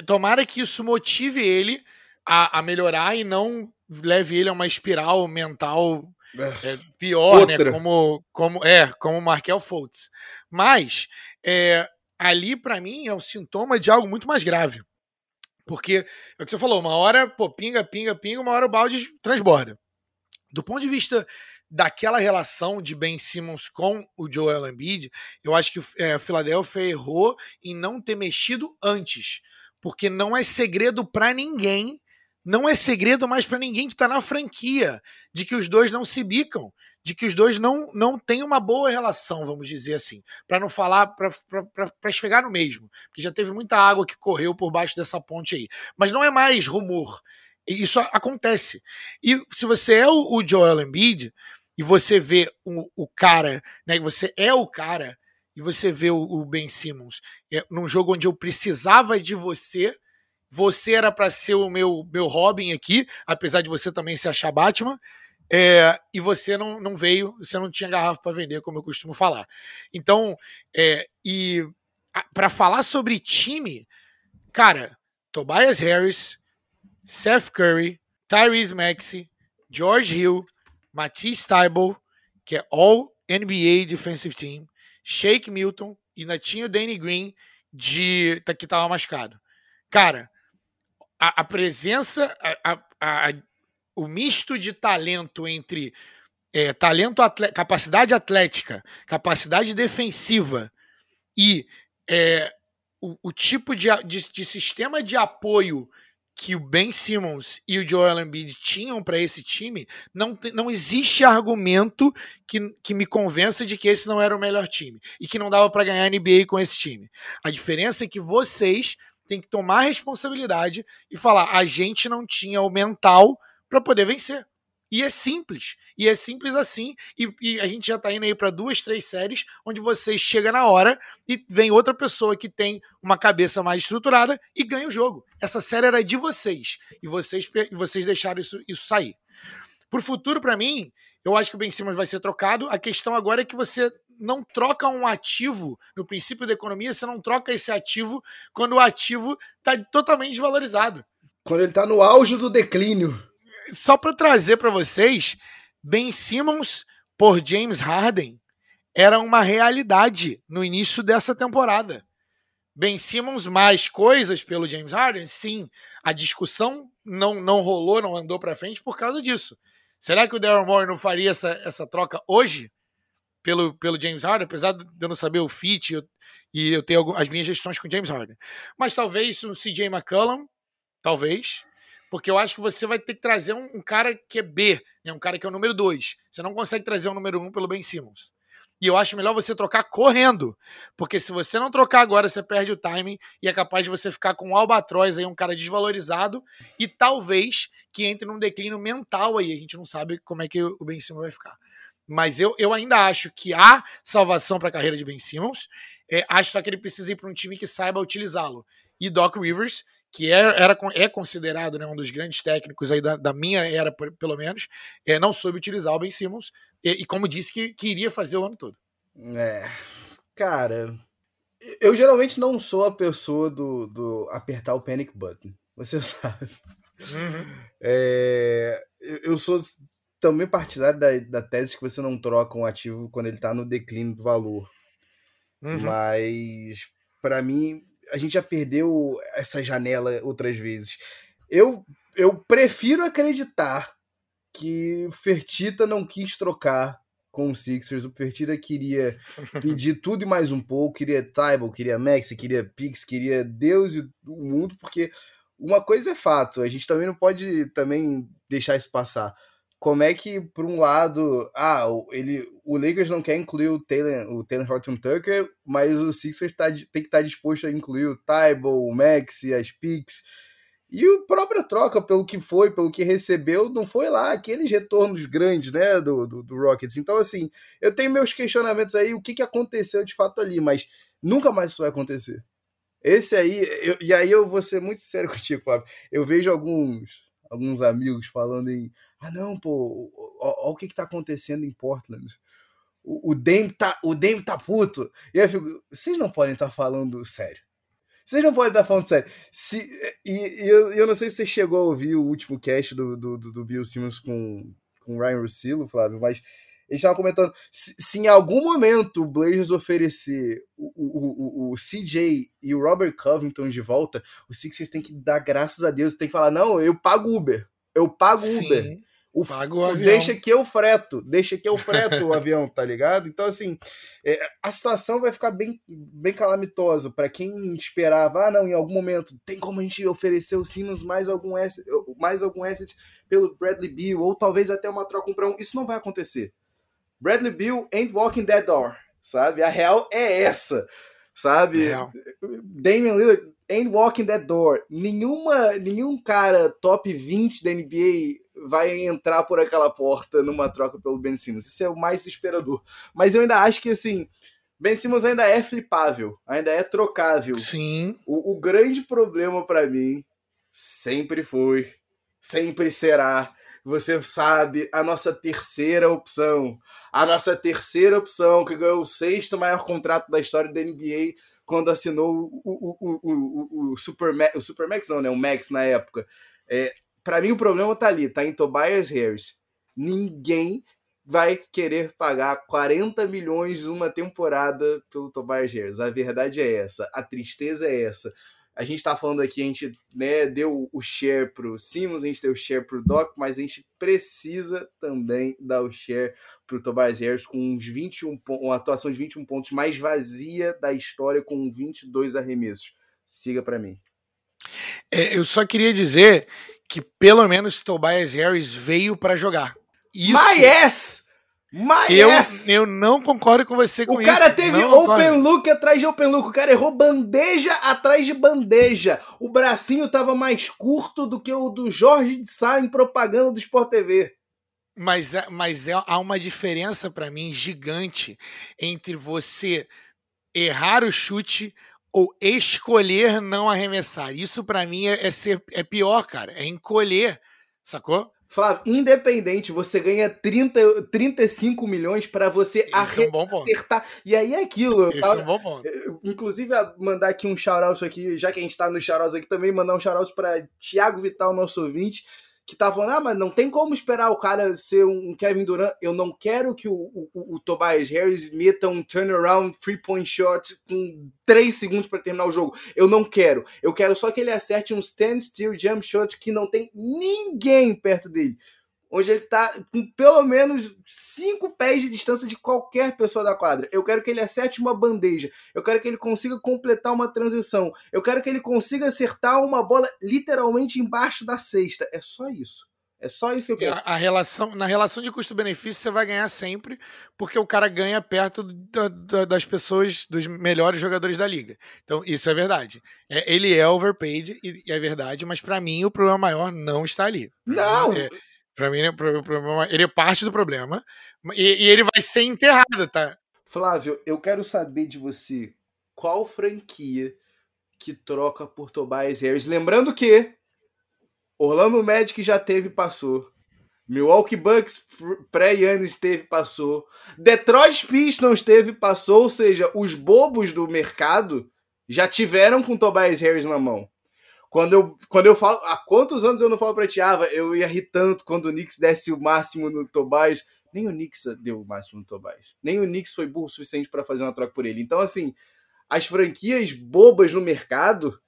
Tomara que isso motive ele a, a melhorar e não leve ele a uma espiral mental é, pior, né? Outra. né? Como, como, é, como Markel Fultz. Mas é, ali, para mim, é um sintoma de algo muito mais grave. Porque é o que você falou, uma hora, pô, pinga, pinga, pinga, uma hora o balde transborda. Do ponto de vista daquela relação de Ben Simmons com o Joel Embiid, eu acho que é, a Philadelphia errou em não ter mexido antes. Porque não é segredo para ninguém não é segredo mais para ninguém que está na franquia de que os dois não se bicam, de que os dois não, não têm uma boa relação, vamos dizer assim, para não falar, para esfregar no mesmo, porque já teve muita água que correu por baixo dessa ponte aí. Mas não é mais rumor, isso acontece. E se você é o, o Joel Embiid e você vê o, o cara, né, você é o cara, e você vê o, o Ben Simmons é, num jogo onde eu precisava de você você era para ser o meu, meu Robin aqui, apesar de você também se achar Batman. É, e você não, não veio, você não tinha garrafa para vender, como eu costumo falar. Então, é, e para falar sobre time, cara, Tobias Harris, Seth Curry, Tyrese Maxey, George Hill, Matisse Tybalt, que é All NBA Defensive Team, Shake Milton e ainda tinha o Danny Green de que estava machucado. Cara, a, a presença, a, a, o misto de talento entre é, talento atle capacidade atlética, capacidade defensiva e é, o, o, tipo de, de, de, sistema de apoio que o Ben Simmons e o Joel Embiid tinham para esse time, não, não existe argumento que, que me convença de que esse não era o melhor time e que não dava para ganhar NBA com esse time. A diferença é que vocês tem que tomar responsabilidade e falar: a gente não tinha o mental para poder vencer. E é simples. E é simples assim. E, e a gente já está indo aí para duas, três séries onde você chega na hora e vem outra pessoa que tem uma cabeça mais estruturada e ganha o jogo. Essa série era de vocês. E vocês, e vocês deixaram isso, isso sair. Por futuro, para mim, eu acho que o Ben Simmons vai ser trocado. A questão agora é que você não troca um ativo, no princípio da economia, você não troca esse ativo quando o ativo está totalmente desvalorizado. Quando ele está no auge do declínio. Só para trazer para vocês, Ben Simmons por James Harden era uma realidade no início dessa temporada. Ben Simmons mais coisas pelo James Harden? Sim. A discussão não, não rolou, não andou para frente por causa disso. Será que o Daryl Morey não faria essa, essa troca hoje? Pelo, pelo James Harden, apesar de eu não saber o fit eu, e eu ter algumas, as minhas gestões com o James Harden. Mas talvez um CJ McCollum, talvez, porque eu acho que você vai ter que trazer um, um cara que é B, né, um cara que é o número 2. Você não consegue trazer o um número 1 um pelo Ben Simmons. E eu acho melhor você trocar correndo. Porque se você não trocar agora, você perde o timing e é capaz de você ficar com um albatroz aí, um cara desvalorizado, e talvez que entre num declínio mental aí. A gente não sabe como é que o Ben Simmons vai ficar. Mas eu, eu ainda acho que há salvação para a carreira de Ben Simmons. É, acho só que ele precisa ir para um time que saiba utilizá-lo. E Doc Rivers, que é, era, é considerado né, um dos grandes técnicos aí da, da minha era, pelo menos, é, não soube utilizar o Ben Simmons. E, e como disse que, que iria fazer o ano todo. É. Cara, eu geralmente não sou a pessoa do, do apertar o panic button. Você sabe. Uhum. É, eu sou também partidário da, da tese que você não troca um ativo quando ele está no declínio do valor. Uhum. Mas, para mim, a gente já perdeu essa janela outras vezes. Eu, eu prefiro acreditar que Fertita não quis trocar com o Sixers. O Fertira queria pedir tudo e mais um pouco, queria Tybal, queria Max, queria Pix, queria Deus e o mundo, porque uma coisa é fato, a gente também não pode também deixar isso passar. Como é que, por um lado, ah, ele, o Lakers não quer incluir o Taylor, o Taylor Horton Tucker, mas o Sixers tá, tem que estar tá disposto a incluir o Tybal, o Max, as Picks. E a própria troca, pelo que foi, pelo que recebeu, não foi lá aqueles retornos grandes, né, do, do, do, Rockets. Então, assim, eu tenho meus questionamentos aí, o que, que aconteceu de fato ali, mas nunca mais isso vai acontecer. Esse aí, eu, e aí eu vou ser muito sincero contigo, Flávio. Eu vejo alguns, alguns amigos falando em, ah não, pô, olha o que, que tá acontecendo em Portland. O, o Dame tá, o Dame tá puto. E aí eu fico, vocês não podem estar tá falando sério. Vocês não podem estar falando sério. Se, e, e eu, eu, não sei se você chegou a ouvir o último cast do, do, do Bill Simmons com, com o Ryan Russillo, Flávio, mas eles estavam comentando se, se, em algum momento o Blazers oferecer o, o, o, o, CJ e o Robert Covington de volta, o Sixers tem que dar graças a Deus, tem que falar, não, eu pago Uber, eu pago Uber. O, Paga o avião. Deixa que eu freto, deixa que eu freto o avião, tá ligado? Então, assim, é, a situação vai ficar bem, bem calamitosa para quem esperava, ah, não, em algum momento tem como a gente oferecer o Simmons mais algum asset, mais algum asset pelo Bradley Beal, ou talvez até uma troca um Isso não vai acontecer. Bradley Beal ain't walking that door, sabe? A real é essa, sabe? Real. Damian Lillard ain't walking that door. Nenhuma, nenhum cara top 20 da NBA vai entrar por aquela porta numa troca pelo Ben Simmons. Isso é o mais esperador. Mas eu ainda acho que, assim, Ben Simmons ainda é flipável, ainda é trocável. Sim. O, o grande problema para mim sempre foi, sempre será. Você sabe, a nossa terceira opção. A nossa terceira opção, que ganhou o sexto maior contrato da história da NBA quando assinou o, o, o, o, o, Supermax, o Supermax, não, né? O Max na época. É, para mim o problema tá ali, tá em Tobias Harris. Ninguém vai querer pagar 40 milhões numa temporada pelo Tobias Harris. A verdade é essa, a tristeza é essa. A gente tá falando aqui, a gente né, deu o share pro Simmons, a gente deu o share pro Doc, mas a gente precisa também dar o share pro Tobias Harris com uns 21 uma atuação de 21 pontos mais vazia da história com 22 arremessos. Siga para mim. É, eu só queria dizer que pelo menos Tobias Harris veio para jogar. Isso. My! My eu, eu não concordo com você com isso. O cara teve não open concordo. look atrás de open look. O cara errou bandeja atrás de bandeja. O bracinho tava mais curto do que o do Jorge de Sá em propaganda do Sport TV. Mas, é, mas é, há uma diferença para mim gigante entre você errar o chute ou escolher não arremessar. Isso para mim é, é, ser é pior, cara. É encolher, sacou? Flávio, independente, você ganha 30, 35 milhões para você Esse é um acertar. E aí é aquilo. Tava, é um bom ponto. Inclusive, mandar aqui um shout-out aqui, já que a gente tá nos shout aqui também, mandar um shout-out para Thiago Vital, nosso ouvinte, que tá falando, ah, mas não tem como esperar o cara ser um Kevin Durant. Eu não quero que o, o, o Tobias Harris meta um turnaround three-point shot com 3 segundos para terminar o jogo. Eu não quero. Eu quero só que ele acerte um stand-still jump shot que não tem ninguém perto dele onde ele tá com pelo menos cinco pés de distância de qualquer pessoa da quadra. Eu quero que ele acerte uma bandeja. Eu quero que ele consiga completar uma transição. Eu quero que ele consiga acertar uma bola literalmente embaixo da cesta. É só isso. É só isso que eu quero. A, a relação, na relação de custo-benefício, você vai ganhar sempre, porque o cara ganha perto da, da, das pessoas, dos melhores jogadores da liga. Então, isso é verdade. É, ele é overpaid, e, e é verdade, mas para mim o problema maior não está ali. Não! É, Pra mim, ele é parte do problema. E, e, ele vai ser enterrado, tá? Flávio, eu quero saber de você qual franquia que troca por Tobias Harris. Lembrando que Orlando Magic já teve passou. Milwaukee Bucks pré-Yannis teve passou. Detroit Pistons teve passou. Ou seja, os bobos do mercado já tiveram com Tobias Harris na mão. Quando eu, quando eu falo. Há quantos anos eu não falo pra Tiava? Eu ia rir tanto quando o Knicks desse o máximo no Tobias. Nem o Knicks deu o máximo no Tobias. Nem o Knicks foi burro o suficiente para fazer uma troca por ele. Então, assim, as franquias bobas no mercado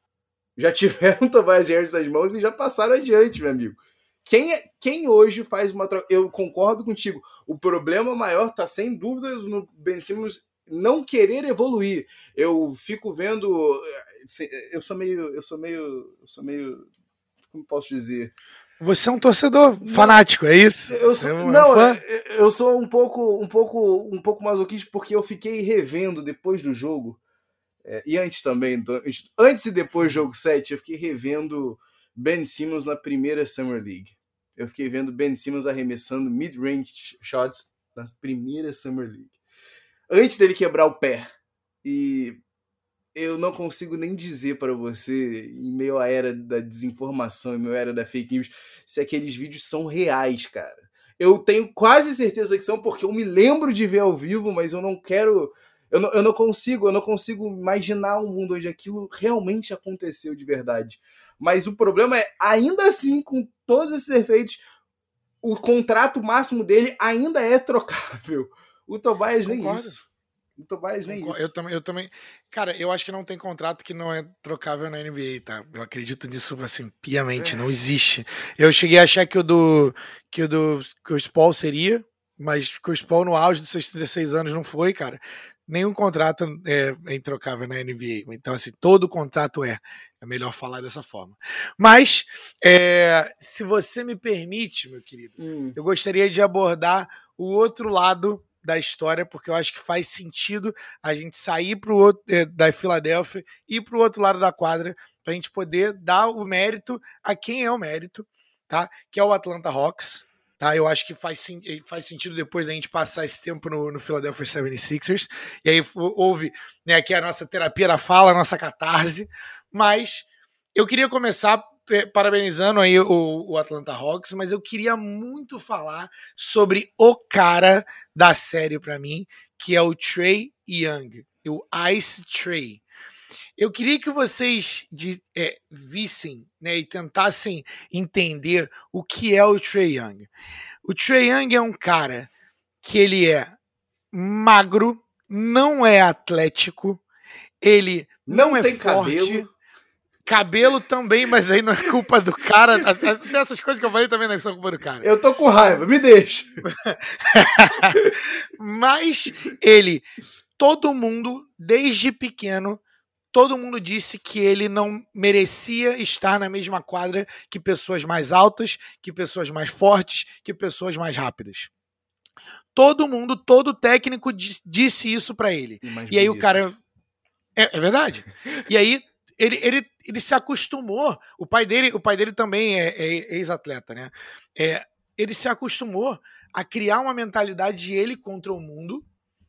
já tiveram Tobias Harris nas mãos e já passaram adiante, meu amigo. Quem, é, quem hoje faz uma troca? Eu concordo contigo. O problema maior tá sem dúvida no Ben Simmons não querer evoluir. Eu fico vendo. Eh, eu sou meio. Eu sou meio. Eu sou meio. Como posso dizer? Você é um torcedor fanático, é isso? Eu sou, é um não, fã? eu sou um pouco, um pouco, um pouco masoquista porque eu fiquei revendo depois do jogo é, e antes também, antes e depois do jogo 7, eu fiquei revendo Ben Simmons na primeira Summer League. Eu fiquei vendo Ben Simmons arremessando mid-range shots nas primeiras Summer League. Antes dele quebrar o pé. E eu não consigo nem dizer para você, em meio à era da desinformação, em meio à era da fake news, se aqueles vídeos são reais, cara. Eu tenho quase certeza que são, porque eu me lembro de ver ao vivo, mas eu não quero eu não, eu não consigo, eu não consigo imaginar um mundo onde aquilo realmente aconteceu de verdade. Mas o problema é, ainda assim, com todos esses efeitos, o contrato máximo dele ainda é trocável. O Tobias nem isso. O Tobias nem isso. Eu também, eu também. Cara, eu acho que não tem contrato que não é trocável na NBA, tá? Eu acredito nisso assim, piamente, é. não existe. Eu cheguei a achar que o do que o do que o Paul seria, mas que o Paul no auge dos seus 36 anos não foi, cara nenhum contrato é, é introcável na NBA. Então, assim, todo contrato é. É melhor falar dessa forma. Mas, é, se você me permite, meu querido, hum. eu gostaria de abordar o outro lado da história, porque eu acho que faz sentido a gente sair pro outro, é, da Filadélfia e para o outro lado da quadra, para a gente poder dar o mérito a quem é o mérito, tá? Que é o Atlanta Hawks. Tá? Eu acho que faz, eh, faz sentido depois da gente passar esse tempo no, no Philadelphia 76ers. E aí houve né, aqui a nossa terapia da fala, a nossa catarse. Mas eu queria começar parabenizando aí o, o, Atlanta Hawks, mas eu queria muito falar sobre o cara da série para mim, que é o Trey Young, o Ice Trey. Eu queria que vocês de, é, vissem né, e tentassem entender o que é o Trey Young. O Trey Young é um cara que ele é magro, não é atlético, ele não, não é tem forte. Cabelo. Cabelo também, mas aí não é culpa do cara. Essas coisas que eu falei também não é são culpa do cara. Eu tô com raiva, me deixa. mas ele, todo mundo, desde pequeno, todo mundo disse que ele não merecia estar na mesma quadra que pessoas mais altas, que pessoas mais fortes, que pessoas mais rápidas. Todo mundo, todo técnico disse isso para ele. E, e aí o cara. É, é, verdade. e aí ele, ele, ele se acostumou. O pai dele, o pai dele também é, é ex-atleta, né? É, ele se acostumou a criar uma mentalidade de ele contra o mundo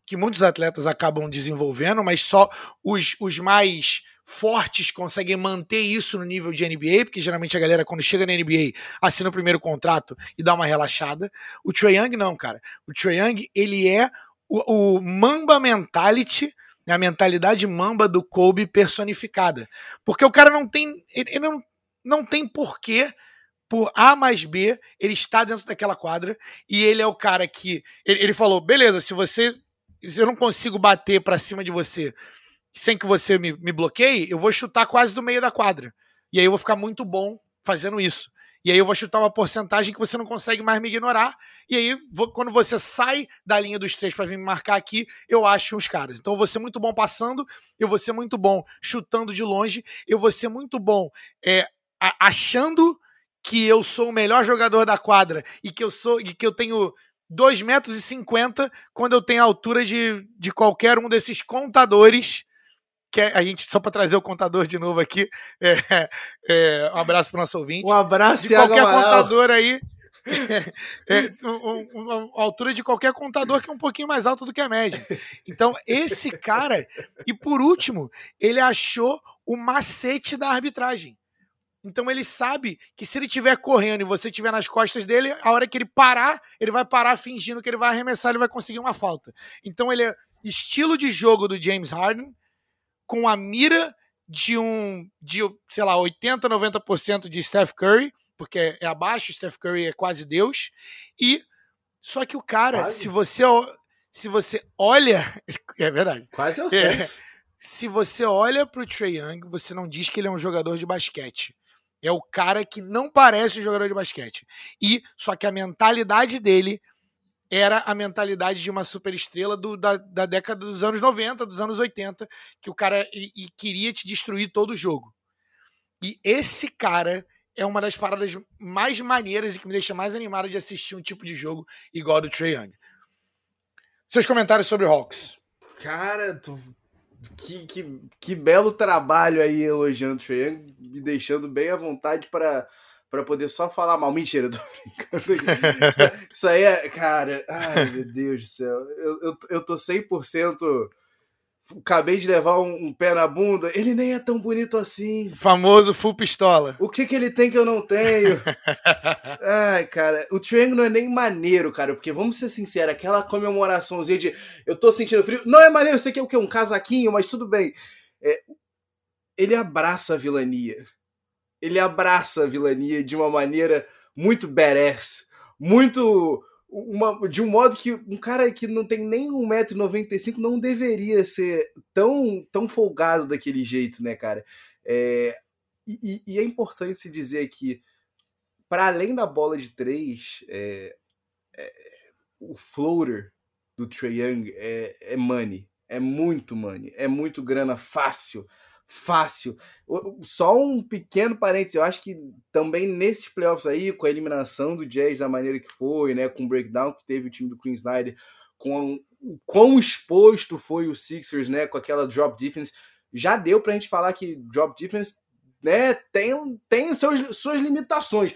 que muitos atletas acabam desenvolvendo, mas só os, os mais fortes conseguem manter isso no nível de NBA, porque geralmente a galera, quando chega na NBA, assina o primeiro contrato e dá uma relaxada. O Trae Young, não, cara. O Trae Young, ele é o, o Mamba Mentality, a mentalidade mamba do Kobe personificada. Porque o cara não tem. Ele não, não tem porquê por A mais B, ele está dentro daquela quadra e ele é o cara que. Ele, ele falou: beleza, se você eu não consigo bater para cima de você sem que você me, me bloqueie, eu vou chutar quase do meio da quadra. E aí eu vou ficar muito bom fazendo isso. E aí eu vou chutar uma porcentagem que você não consegue mais me ignorar. E aí, quando você sai da linha dos três para vir me marcar aqui, eu acho os caras. Então eu vou ser muito bom passando, eu vou ser muito bom chutando de longe, eu vou ser muito bom é, achando que eu sou o melhor jogador da quadra e que eu sou e que eu tenho 2,50 metros 50 quando eu tenho a altura de, de qualquer um desses contadores. Que é, a gente, só para trazer o contador de novo aqui, é, é, um abraço para o nosso ouvinte. Um abraço, De qualquer contador aí. É, um, a altura de qualquer contador que é um pouquinho mais alto do que a média. Então, esse cara, e por último, ele achou o macete da arbitragem. Então ele sabe que se ele estiver correndo e você estiver nas costas dele, a hora que ele parar, ele vai parar fingindo que ele vai arremessar, ele vai conseguir uma falta. Então ele é estilo de jogo do James Harden com a mira de um de, sei lá, 80, 90% de Steph Curry, porque é abaixo, Steph Curry é quase Deus. E só que o cara, quase. se você se você olha, é verdade. Quase é o é, Se você olha para o Trey Young, você não diz que ele é um jogador de basquete É o cara que não parece um jogador de basquete. E só que a mentalidade dele era a mentalidade de uma superestrela do, da, da década dos anos 90, dos anos 80, que o cara e, e queria te destruir todo o jogo. E esse cara é uma das paradas mais maneiras e que me deixa mais animado de assistir um tipo de jogo igual ao do Trae Young. Seus comentários sobre Hawks. Cara, tu... que, que, que belo trabalho aí elogiando o Trae Young, me deixando bem à vontade para para poder só falar mal. Mentira, tô brincando. Isso, isso aí é. Cara, ai meu Deus do céu. Eu, eu, eu tô 100% acabei de levar um, um, pé na bunda, ele nem é tão bonito assim. Famoso full pistola. O que que ele tem que eu não tenho? Ai, cara, o Triangle não é nem maneiro, cara, porque vamos ser sinceros, aquela comemoraçãozinha de eu tô sentindo frio, não é maneiro, você quer o quê? Um casaquinho, mas tudo bem. É, ele abraça a vilania. Ele abraça a vilania de uma maneira muito badass, muito uma, de um modo que um cara que não tem nem 1,95m não deveria ser tão, tão folgado daquele jeito, né, cara? É, e, e, é importante se dizer que, para além da bola de três, é, é, o floater do Trae Young é, é money. É muito money. É muito grana fácil fácil. Só um pequeno parênteses, eu acho que também nesses playoffs aí, com a eliminação do Jazz da maneira que foi, né, com o breakdown que teve o time do Queen Snyder, com o quão exposto foi o Sixers, né, com aquela drop defense, já deu pra gente falar que drop defense, né, tem, tem seus, suas limitações.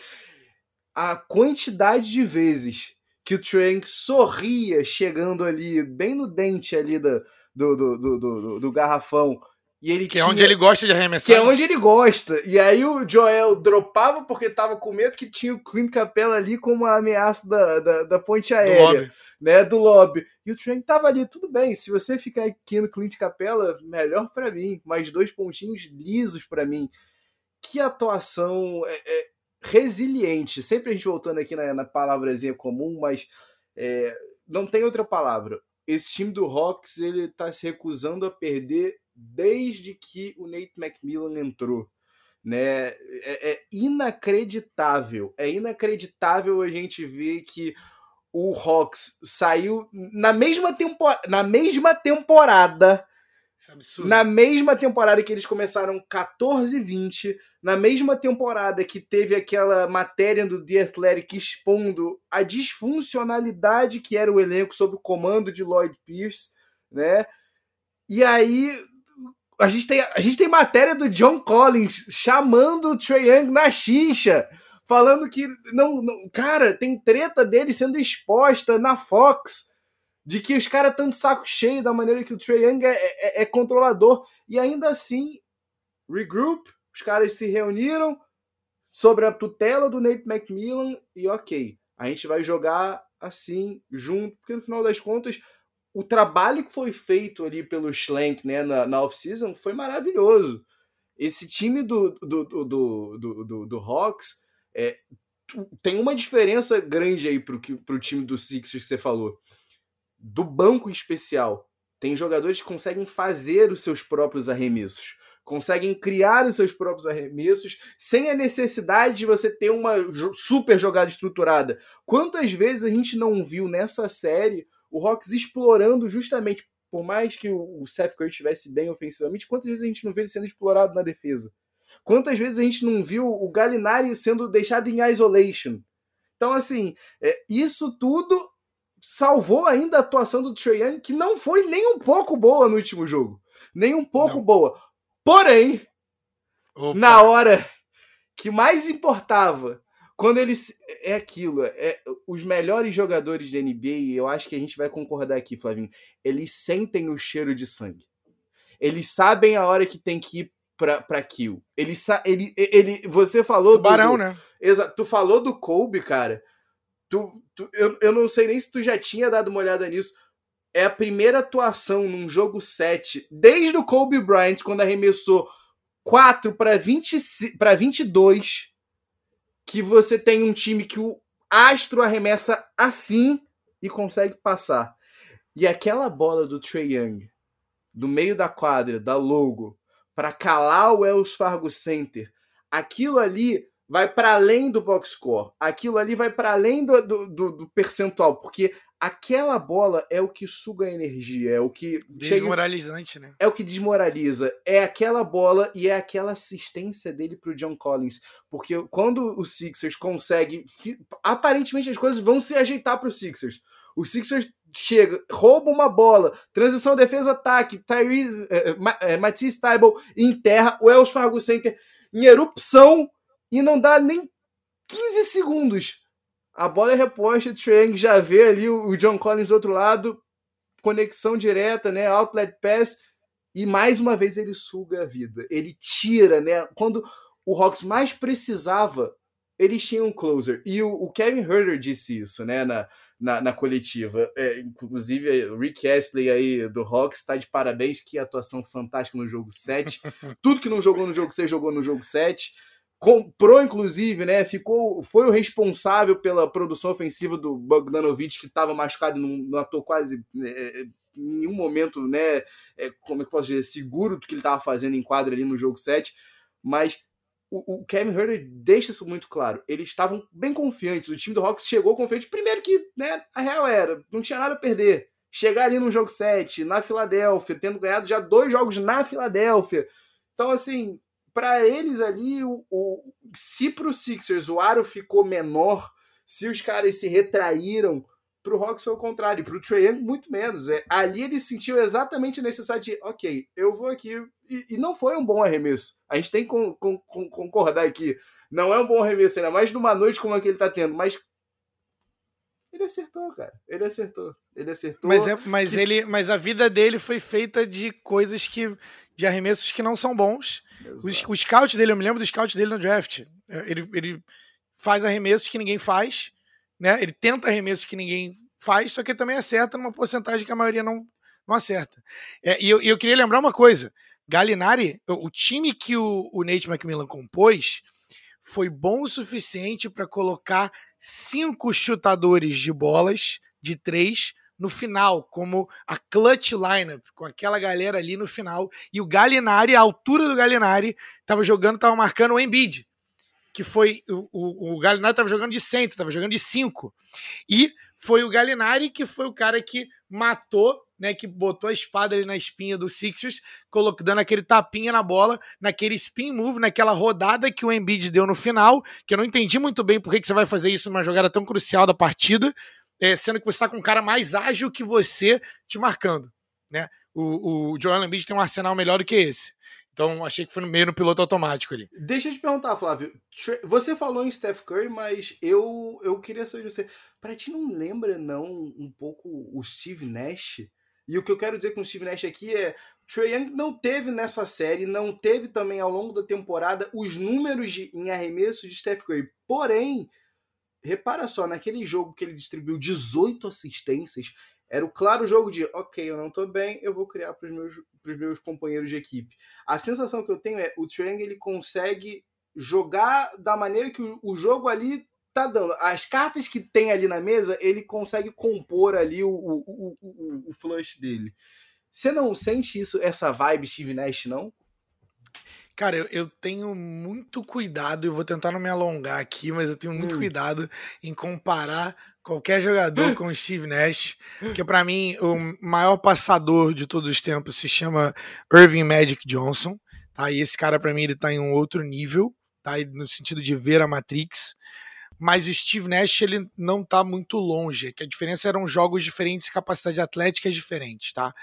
A quantidade de vezes que o Trank sorria chegando ali, bem no dente ali do, do, do, do, do, do garrafão, e ele que tinha... é onde ele gosta de arremessar. Que é onde ele gosta. E aí o Joel dropava porque tava com medo que tinha o Clint Capella ali com uma ameaça da, da, da ponte aérea. Do né, do lobby. E o Trent tava ali, tudo bem. Se você ficar aqui no Clint Capella, melhor para mim. Mais dois pontinhos lisos para mim. Que atuação é, é, resiliente. Sempre a gente voltando aqui na, na palavrazinha comum, mas é, não tem outra palavra. Esse time do Hawks ele tá se recusando a perder desde que o Nate McMillan entrou. Né? É, é inacreditável. É inacreditável a gente ver que o Hawks saiu na mesma, tempo, na mesma temporada. É na mesma temporada que eles começaram 14 20, na mesma temporada que teve aquela matéria do The Athletic expondo a disfuncionalidade que era o elenco sob o comando de Lloyd Pierce, né? E aí a gente tem, a gente tem matéria do John Collins chamando o Trae Young na xixa, falando que não, não, cara, tem treta dele sendo exposta na Fox, de que os caras estão de saco cheio da maneira que o Trae Young é, é, é controlador e ainda assim regroup, os caras se reuniram sobre a tutela do Nate McMillan e ok, a gente vai jogar assim junto, porque no final das contas o trabalho que foi feito ali pelo Schlenk né, na, na off-season foi maravilhoso. Esse time do, do, do, do, do, do Hawks é, tem uma diferença grande aí pro, pro time do Sixers que você falou. Do banco especial, tem jogadores que conseguem fazer os seus próprios arremessos. Conseguem criar os seus próprios arremessos sem a necessidade de você ter uma super jogada estruturada. Quantas vezes a gente não viu nessa série o Hawks explorando justamente, por mais que o Seth Curry estivesse bem ofensivamente, quantas vezes a gente não vê ele sendo explorado na defesa? Quantas vezes a gente não viu o Galinari sendo deixado em isolation? Então, assim, é, isso tudo salvou ainda a atuação do Trae Young, que não foi nem um pouco boa no último jogo. Nem um pouco não. boa. Porém, Opa. na hora que mais importava, quando eles. É aquilo. É, os melhores jogadores da NBA, eu acho que a gente vai concordar aqui, Flavinho. Eles sentem o cheiro de sangue. Eles sabem a hora que tem que ir pra, pra kill. Ele, ele, ele, você falou Tubarão, do. né? Exato. Tu falou do Kobe, cara. Tu, tu, eu, eu não sei nem se tu já tinha dado uma olhada nisso. É a primeira atuação num jogo 7, desde o Kobe Bryant, quando arremessou 4 para 22 que você tem um time que o astro arremessa assim e consegue passar. E aquela bola do Trey Young, do meio da quadra, da logo, para calar o Wells Fargo Center, aquilo ali vai para além do box score. Aquilo ali vai para além do, do, do, percentual, porque aquela bola é o que suga a energia, é o que desmoralizante, chega, né? É o que desmoraliza. É aquela bola e é aquela assistência dele pro John Collins, porque quando o Sixers consegue, aparentemente as coisas vão se ajeitar pro Sixers. O Sixers chega, rouba uma bola, transição defesa-ataque, Tyrese, é, é, Matisse Tybalt enterra o Wells Fargo Center em erupção e não dá nem 15 segundos. A bola é reposta, o Triang já vê ali o John Collins do outro lado, conexão direta, né, outlet pass, e mais uma vez ele suga a vida. Ele tira, né, quando o Hawks mais precisava, eles tinham um closer. E o, o Kevin Herter disse isso, né, na, na, na coletiva. É, inclusive, o Rick Astley aí do Hawks está de parabéns, que atuação fantástica no jogo 7. Tudo que não jogou no jogo 6, jogou no jogo 7. Comprou, inclusive, né? Ficou, foi o responsável pela produção ofensiva do Bogdanovich, que estava machucado e não, não atuou quase é, em nenhum momento, né? É, como é que posso dizer, seguro do que ele estava fazendo em quadra ali no jogo 7. Mas o, o Kevin Herter deixa isso muito claro. Eles estavam bem confiantes. O time do Hawks chegou confiante. Primeiro que, né, a real era, não tinha nada a perder. Chegar ali no jogo 7, na Filadélfia, tendo ganhado já dois jogos na Filadélfia. Então, assim, para eles ali, o, o, se pro Sixers o aro ficou menor, se os caras se retraíram, pro Hawks foi o contrário, pro Trae Young muito menos. É, ali ele sentiu exatamente a necessidade de, ok, eu vou aqui. E, e não foi um bom arremesso. A gente tem que con, con, con, concordar aqui. Não é um bom arremesso, ainda mais numa noite como a que ele tá tendo, mas ele acertou, cara. Ele acertou. Ele acertou. Mas, é, mas, que... ele, mas a vida dele foi feita de coisas que. de arremessos que não são bons. O, o scout dele, eu me lembro do scout dele no draft. É, ele, ele faz arremessos que ninguém faz né? Ele tenta arremessos que ninguém faz, só que ele também acerta numa porcentagem que a maioria não, não acerta. É, e eu, eu queria lembrar uma coisa: Galinari, o time que o, o Nate McMillan compôs foi bom o suficiente para colocar cinco chutadores de bolas de três no final, como a clutch lineup, com aquela galera ali no final. E o Galinari, a altura do Galinari, estava jogando, estava marcando o Embiid que foi o, o, o Galinari estava jogando de centro, estava jogando de cinco. E foi o Galinari que foi o cara que matou, né, que botou a espada ali na espinha do Sixers, colocando aquele tapinha na bola, naquele spin move, naquela rodada que o Embiid deu no final, que eu não entendi muito bem por que, você vai fazer isso numa jogada tão crucial da partida, é, sendo que você está com um cara mais ágil que você te marcando. Né? O, o Joel Embiid tem um arsenal melhor do que esse. Então achei que foi meio no piloto automático ali. Deixa eu te perguntar, Flávio. Você falou em Steph Curry, mas eu, eu queria saber de você. Pra ti não lembra, não, um pouco o Steve Nash? E o que eu quero dizer com o Steve Nash aqui é. Trae Young não teve nessa série, não teve também ao longo da temporada os números de, em arremesso de Steph Curry. Porém, repara só, naquele jogo que ele distribuiu 18 assistências, era o claro jogo de, ok, eu não tô bem, eu vou criar para os meus, meus companheiros de equipe. A sensação que eu tenho é o Trang ele consegue jogar da maneira que o, o jogo ali tá dando. As cartas que tem ali na mesa, ele consegue compor ali o, o, o, o flush dele. Você não sente isso, essa vibe Steve Nash, não? Cara, eu, eu, tenho muito cuidado, eu vou tentar não me alongar aqui, mas eu tenho muito hum. cuidado em comparar qualquer jogador com o Steve Nash, porque para mim o maior passador de todos os tempos se chama Irving Magic Johnson, tá? E esse cara para mim ele tá em um outro nível, tá? No sentido de ver a Matrix mas o Steve Nash ele não está muito longe, que a diferença eram jogos diferentes, capacidade atlética diferente, tá?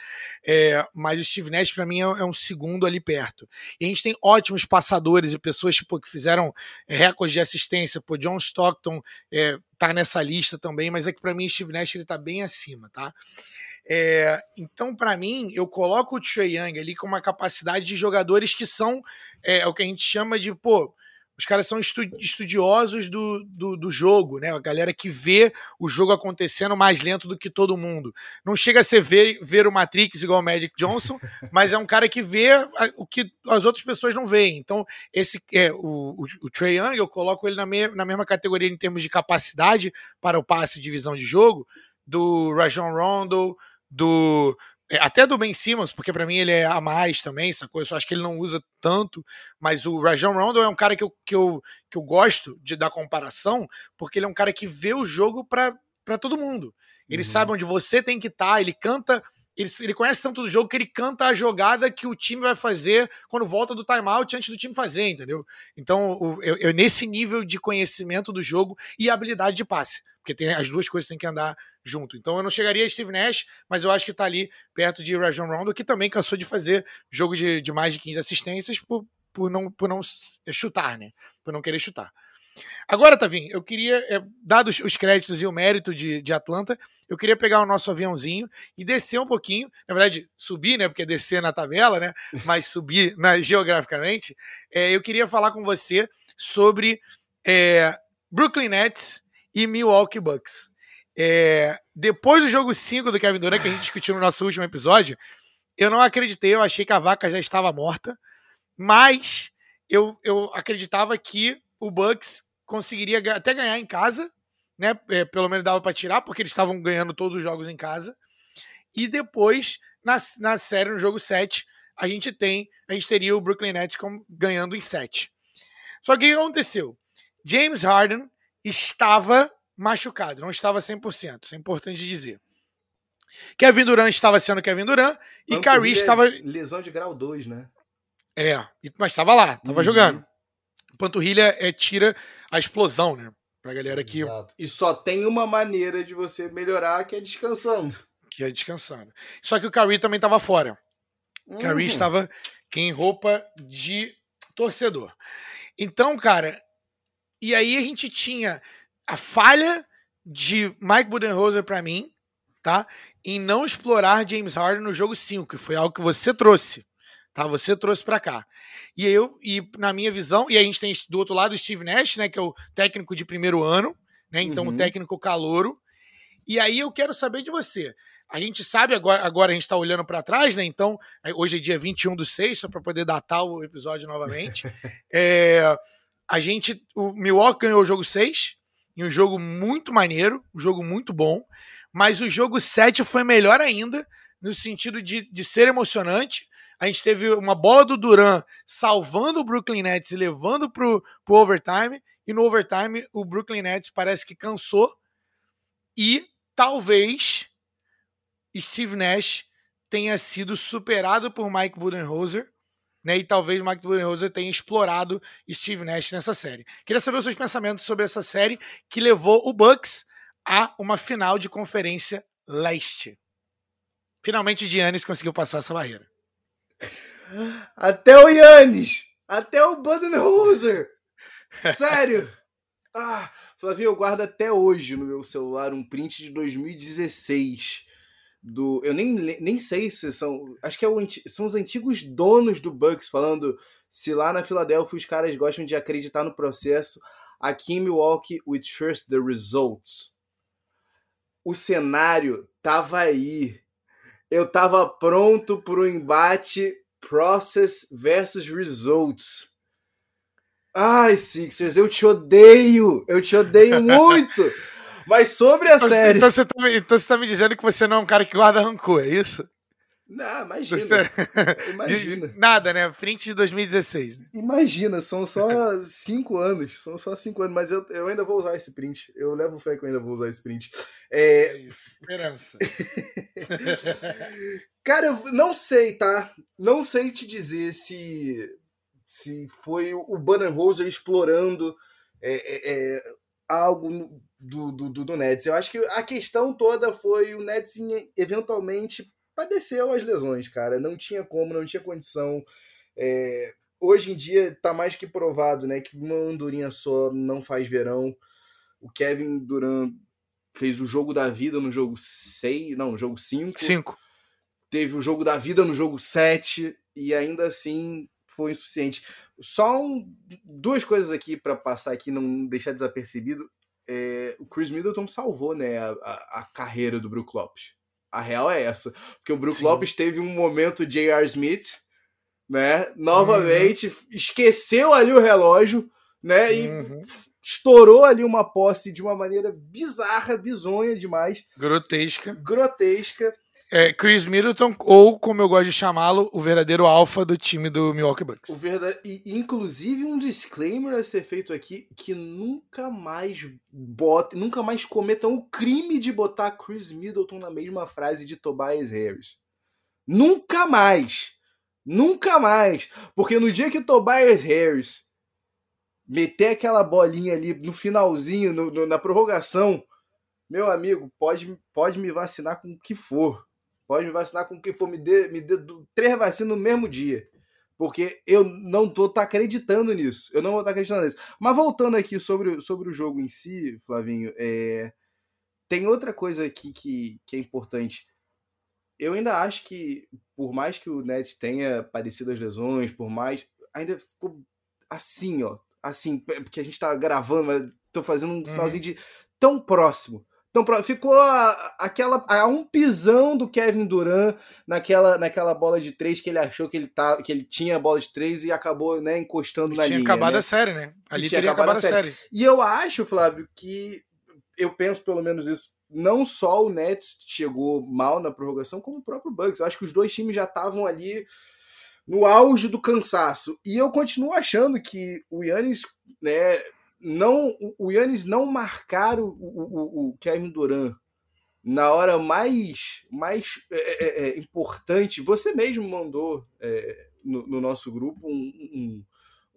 É, mas o Steve Nash para mim é, é, um segundo ali perto. E a gente tem ótimos passadores e pessoas tipo, que fizeram é, recordes de assistência, pô, John Stockton é, tá nessa lista também, mas é que para mim o Steve Nash ele tá bem acima, tá? É, então, para mim, eu coloco o Trae Young ali com uma capacidade de jogadores que são é, o que a gente chama de, pô, os caras são estudiosos do, do, do, jogo, né? A galera que vê o jogo acontecendo mais lento do que todo mundo. Não chega a ser ver, ver o Matrix igual o Magic Johnson, mas é um cara que vê o que as outras pessoas não veem. Então, esse é o, o, o Trey Young, eu coloco ele na, me, na mesma categoria em termos de capacidade para o passe de visão de jogo do Rajon Rondo, do até do Ben Simmons, porque para mim ele é a mais também, essa coisa. Eu acho que ele não usa tanto, mas o Rajon Rondo é um cara que eu, que eu, que eu gosto de dar comparação, porque ele é um cara que vê o jogo para todo mundo. Ele uhum. sabe onde você tem que estar, tá, ele canta ele, ele conhece tanto do jogo que ele canta a jogada que o time vai fazer quando volta do timeout antes do time fazer, entendeu? Então, o, eu, eu, nesse nível de conhecimento do jogo e habilidade de passe, porque tem as duas coisas têm que andar junto. Então, eu não chegaria a Steve Nash, mas eu acho que tá ali perto de Rajon Rondo, que também cansou de fazer jogo de, de mais de 15 assistências por, por, não, por não chutar, né? Por não querer chutar. Agora, Tavim, eu queria, é, dados os créditos e o mérito de, de Atlanta, eu queria pegar o nosso aviãozinho e descer um pouquinho, na verdade, subir, né? Porque descer na tabela, né? Mas subir na, geograficamente. É, eu queria falar com você sobre é, Brooklyn Nets e Milwaukee Bucks. É, depois do jogo 5 do Kevin Durant, que a gente discutiu no nosso último episódio, eu não acreditei, eu achei que a vaca já estava morta, mas eu, eu acreditava que o Bucks conseguiria até ganhar em casa, né? É, pelo menos dava para tirar, porque eles estavam ganhando todos os jogos em casa. E depois, na, na série, no jogo 7, a gente tem, a gente teria o Brooklyn Nets como, ganhando em 7. Só que o que aconteceu? James Harden estava machucado, não estava 100%, isso é importante dizer. Kevin Durant estava sendo Kevin Durant e Kyrie estava lesão de grau 2, né? É, mas estava lá, estava uhum. jogando panturrilha é tira a explosão, né? Pra galera que. Exato. E só tem uma maneira de você melhorar que é descansando. Que é descansando. Só que o Curry também estava fora. Uhum. Curry estava em roupa de torcedor. Então, cara, e aí a gente tinha a falha de Mike Budenholzer para mim, tá? Em não explorar James Harden no jogo 5, que foi algo que você trouxe, tá? Você trouxe para cá. E eu, e na minha visão, e a gente tem do outro lado o Steve Nash, né, que é o técnico de primeiro ano, né? Então uhum. o técnico calouro. E aí eu quero saber de você. A gente sabe agora, agora a gente está olhando para trás, né? Então, hoje é dia 21 do 6, só para poder datar o episódio novamente. é, a gente, o Milwaukee ganhou o jogo 6, em um jogo muito maneiro, um jogo muito bom, mas o jogo 7 foi melhor ainda, no sentido de, de ser emocionante, a gente teve uma bola do Duran salvando o Brooklyn Nets e levando pro, pro overtime. E no overtime, o Brooklyn Nets parece que cansou. E talvez Steve Nash tenha sido superado por Mike Budenholzer. Né, e talvez Mike Budenholzer tenha explorado Steve Nash nessa série. Queria saber os seus pensamentos sobre essa série que levou o Bucks a uma final de conferência leste. Finalmente, Giannis conseguiu passar essa barreira. Até o Yannis! Até o Budenholzer! Sério! Ah, Flavio, eu guardo até hoje no meu celular um print de 2016 do. Eu nem, nem sei se são. Acho que é o, são os antigos donos do Bucks falando se lá na Filadélfia os caras gostam de acreditar no processo. Aqui em Milwaukee, we trust the results. O cenário tava aí eu tava pronto para o embate Process versus Results. Ai, Sixers, eu te odeio! Eu te odeio muito! Mas sobre a então, série. Então você, tá, então você tá me dizendo que você não é um cara que guarda rancor, é isso? Não, imagina. Você... imagina. Nada, né? Frente de 2016. Né? Imagina, são só cinco anos. São só cinco anos, mas eu, eu ainda vou usar esse print. Eu levo fé que eu ainda vou usar esse print. É... é esperança. Cara, eu não sei, tá? Não sei te dizer se, se foi o Rose explorando é, é, é, algo do, do, do, do Nets. Eu acho que a questão toda foi o Nets eventualmente padeceu as lesões, cara. Não tinha como, não tinha condição. É, hoje em dia tá mais que provado, né? Que uma andorinha só não faz verão. O Kevin Durant fez o jogo da vida no jogo 6, não, no jogo 5. 5. Teve o jogo da vida no jogo 7 e ainda assim foi insuficiente. Só um, duas coisas aqui para passar aqui, não deixar desapercebido. É, o Chris Middleton salvou né, a, a, carreira do Brook Lopes. A real é essa. Porque o Brook Sim. Lopes teve um momento J.R. Smith, né? Novamente, uhum. esqueceu ali o relógio, né? E uhum. estourou ali uma posse de uma maneira bizarra, bizonha demais. Grotesca. Grotesca. É, Chris Middleton, ou como eu gosto de chamá-lo, o verdadeiro alfa do time do Milwaukee Bucks. O verdade... E, inclusive, um disclaimer a ser feito aqui: que nunca mais bote, nunca mais cometam o crime de botar Chris Middleton na mesma frase de Tobias Harris. Nunca mais! Nunca mais! Porque no dia que Tobias Harris meter aquela bolinha ali no finalzinho, no, no, na prorrogação, meu amigo, pode, pode me vacinar com o que for. Pode me vacinar com o que for. Me dê, me dê três vacinas no mesmo dia. Porque eu não vou estar tá acreditando nisso. Eu não vou estar tá acreditando nisso. Mas voltando aqui sobre, sobre o jogo em si, Flavinho, é... tem outra coisa aqui que, que é importante. Eu ainda acho que, por mais que o Nets tenha parecido as lesões, por mais. Ainda ficou assim, ó. Assim, porque a gente tá gravando, mas tô fazendo um uhum. sinalzinho de tão próximo. Então ficou a, aquela a um pisão do Kevin Durant naquela, naquela bola de três que ele achou que ele, tá, que ele tinha a bola de três e acabou né, encostando e na tinha linha. Tinha acabado né? a série, né? Ali teria acabado, acabado a série. série. E eu acho, Flávio, que eu penso pelo menos isso. Não só o Nets chegou mal na prorrogação, como o próprio Bucks. Eu acho que os dois times já estavam ali no auge do cansaço. E eu continuo achando que o Yannis, né, não o Yannis não marcar o, o, o Kevin Durant na hora mais, mais é, é, é, importante, você mesmo mandou é, no, no, nosso grupo um, um,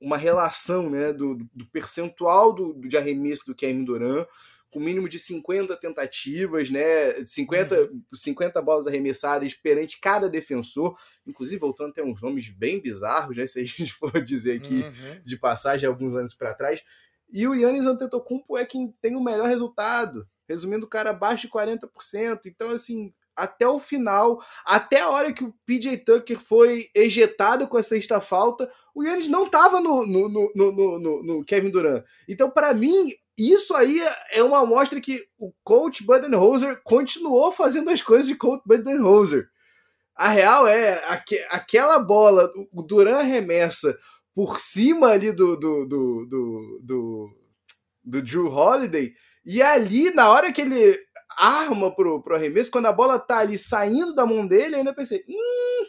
uma relação né, do, do percentual do, de arremesso do Kevin Durant com mínimo de 50 tentativas, né? 50, uhum. 50 bolas arremessadas perante cada defensor. Inclusive, voltando até uns nomes bem bizarros, né? Se a gente for dizer aqui uhum. de passagem alguns anos para trás. E o Yannis Antetokounmpo é quem tem o melhor resultado. Resumindo, o cara abaixo de 40%. Então, assim, até o final, até a hora que o PJ Tucker foi ejetado com a sexta falta, o Yannis não estava no, no, no, no, Kevin Durant. Então, para mim, isso aí é uma amostra que o coach Budenholzer continuou fazendo as coisas de coach Budenholzer. A real é aqu aquela bola, o Durant arremessa por cima ali do, do, do, do, do, do Drew Holiday. E ali, na hora que ele arma pro, pro arremesso, quando a bola tá ali saindo da mão dele, eu ainda pensei, hum,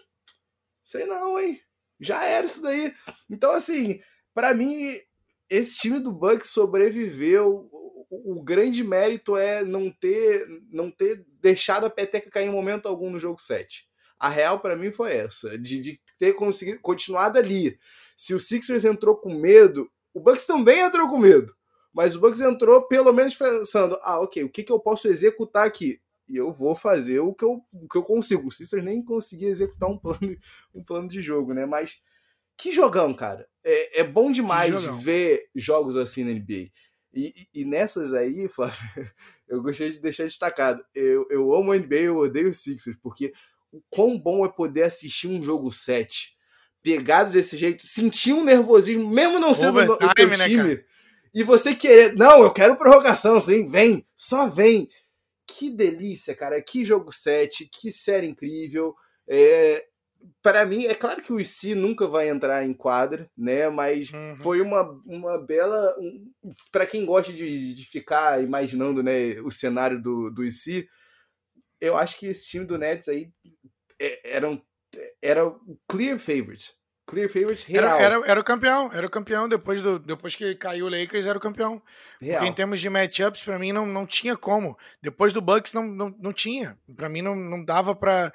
sei não, hein? Já era isso daí. Então, assim, para mim, esse time do Bucks sobreviveu. O, o, grande mérito é não ter, não ter deixado a peteca cair em momento algum no jogo 7. A real para mim foi essa, de, de ter conseguido continuado ali. Se o Sixers entrou com medo, o Bucks também entrou com medo. Mas o Bucks entrou pelo menos pensando: ah, ok, o que, que eu posso executar aqui? E eu vou fazer o que eu, o que eu consigo. O Sixers nem conseguia executar um plano, um plano de jogo, né? Mas que jogão, cara. É, é bom demais ver jogos assim na NBA. E, e, nessas aí, Flávio, eu gostaria de deixar destacado. Eu, eu amo a NBA, eu odeio o Sixers, porque o quão bom é poder assistir um jogo 7 pegado desse jeito, sentir um nervosismo, mesmo não sendo o teu né, time, né, e você querer, não, eu quero prorrogação, sim, vem, só vem. Que delícia, cara, que jogo 7, que série incrível. É, para mim, é claro que o IC nunca vai entrar em quadra, né? Mas uhum. foi uma, uma bela. Um, para quem gosta de, de ficar imaginando né, o cenário do, do IC, eu acho que esse time do Nets aí é, era, um, era o clear favorite. Clear favorite real. Era, era, era, o campeão, era o campeão. Depois, do, depois que caiu o Lakers, era o campeão. Real. Porque em termos de matchups, para mim, não, não tinha como. Depois do Bucks, não, não, não tinha. para mim, não, não dava para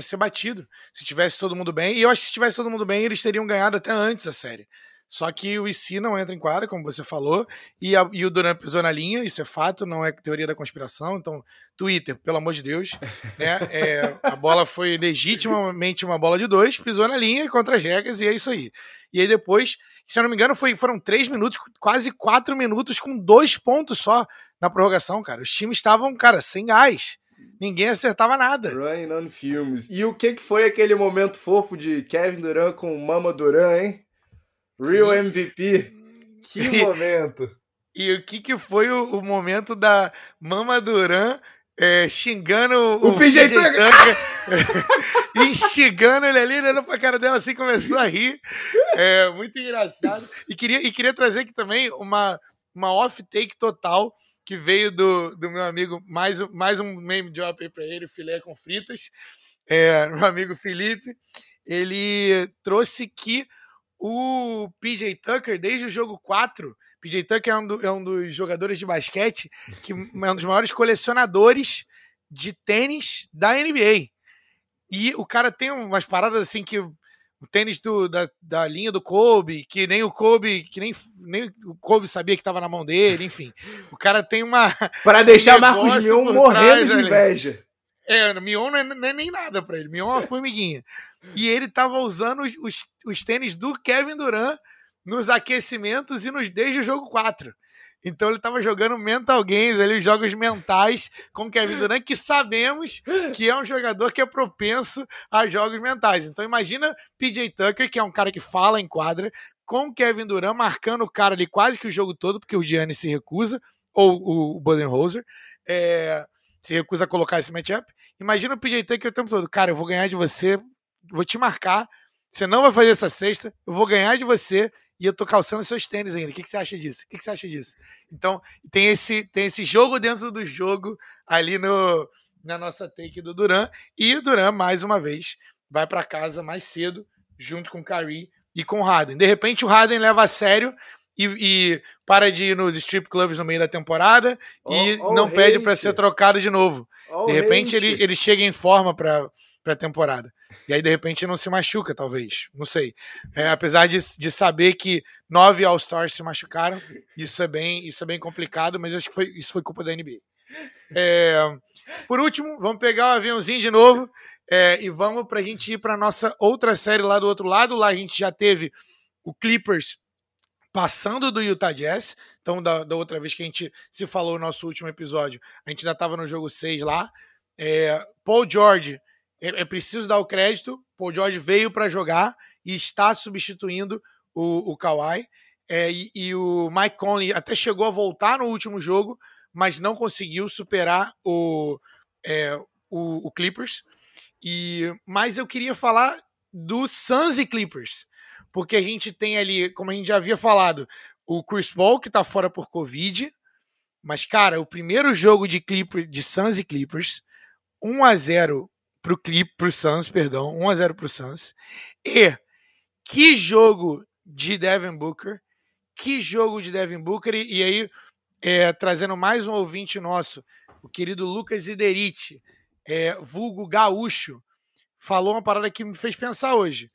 ser batido. Se tivesse todo mundo bem. E eu acho que se tivesse todo mundo bem, eles teriam ganhado até antes a série. Só que o IC não entra em quadra, como você falou, e, a, e o Duran pisou na linha, isso é fato, não é teoria da conspiração. Então, Twitter, pelo amor de Deus, né? É, a bola foi legitimamente uma bola de dois, pisou na linha contra as regras, e é isso aí. E aí depois, se eu não me engano, foi, foram três minutos, quase quatro minutos, com dois pontos só na prorrogação, cara. Os times estavam, cara, sem gás. Ninguém acertava nada. Running on filmes. E o que, que foi aquele momento fofo de Kevin Durant com Mama Durant, hein? Real. MVP. Que momento. E o que, que foi o, o momento da Mama Duran é, xingando o, o PJ Tucker, instigando ele ali, olhando pra cara dela assim, começou a rir. É, muito engraçado. E queria, e queria trazer aqui também uma, uma off-take total que veio do, do meu amigo, mais, mais um meme drop aí para ele, filé com fritas. É, meu amigo Felipe, ele trouxe que o PJ Tucker, desde o jogo 4, PJ Tucker é um, do, é um dos jogadores de basquete que é um dos maiores colecionadores de tênis da NBA. E o cara tem umas paradas assim que o tênis do, da, da linha do Kobe, que nem o Kobe, que nem, nem o Kobe sabia que estava na mão dele, enfim. O cara tem uma. Para deixar um Marcos Mion morrendo de inveja. É, Mion não é, não é nem nada para ele. Mion é uma formiguinha. E ele tava usando os, os, os, tênis do Kevin Durant nos aquecimentos e nos, desde o jogo 4. Então ele estava jogando mental games, ali, jogos mentais com Kevin Durant, que sabemos que é um jogador que é propenso a jogos mentais. Então imagina PJ Tucker, que é um cara que fala em quadra, com Kevin Durant marcando o cara ali quase que o jogo todo, porque o Gianni se recusa, ou o Budenholzer, é, se recusa a colocar esse matchup. Imagina o PJ Tucker o tempo todo, cara, eu vou ganhar de você, vou te marcar, você não vai fazer essa sexta, eu vou ganhar de você e eu tô calçando seus tênis ainda. O que, que você acha disso? O que, que você acha disso? Então, tem esse, tem esse jogo dentro do jogo ali no, na nossa take do Duran. E o Duran, mais uma vez, vai para casa mais cedo, junto com o Kyrie e com o Harden. De repente, o Harden leva a sério e, e para de ir nos strip clubs no meio da temporada oh, e oh, não hate. pede para ser trocado de novo. Oh, de repente, ele, ele chega em forma para a temporada. E aí, de repente, não se machuca, talvez. Não sei. É, apesar de, de saber que nove All-Stars se machucaram, isso é bem, isso é bem complicado, mas acho que foi, isso foi culpa da NBA. É, por último, vamos pegar o aviãozinho de novo é, e vamos para a gente ir para nossa outra série lá do outro lado. Lá a gente já teve o Clippers passando do Utah Jazz. Então, da, da outra vez que a gente se falou no nosso último episódio, a gente já estava no jogo 6 lá. É, Paul George é, é preciso dar o crédito. Paul George veio para jogar e está substituindo o, o Kawhi. É, e, e, o Mike Conley até chegou a voltar no último jogo, mas não conseguiu superar o, é, o, o, Clippers. E, mas eu queria falar do Suns e Clippers, porque a gente tem ali, como a gente já havia falado, o Chris Paul que está fora por Covid. Mas, cara, o primeiro jogo de Clippers, de Suns e Clippers, 1 a 0 pro Clip, pro Suns, perdão, 1 a 0 pro Suns. E que jogo de Devin Booker, que jogo de Devin Booker e, e aí é, trazendo mais um ouvinte nosso, o querido Lucas Iderite, é, vulgo gaúcho, falou uma parada que me fez pensar hoje.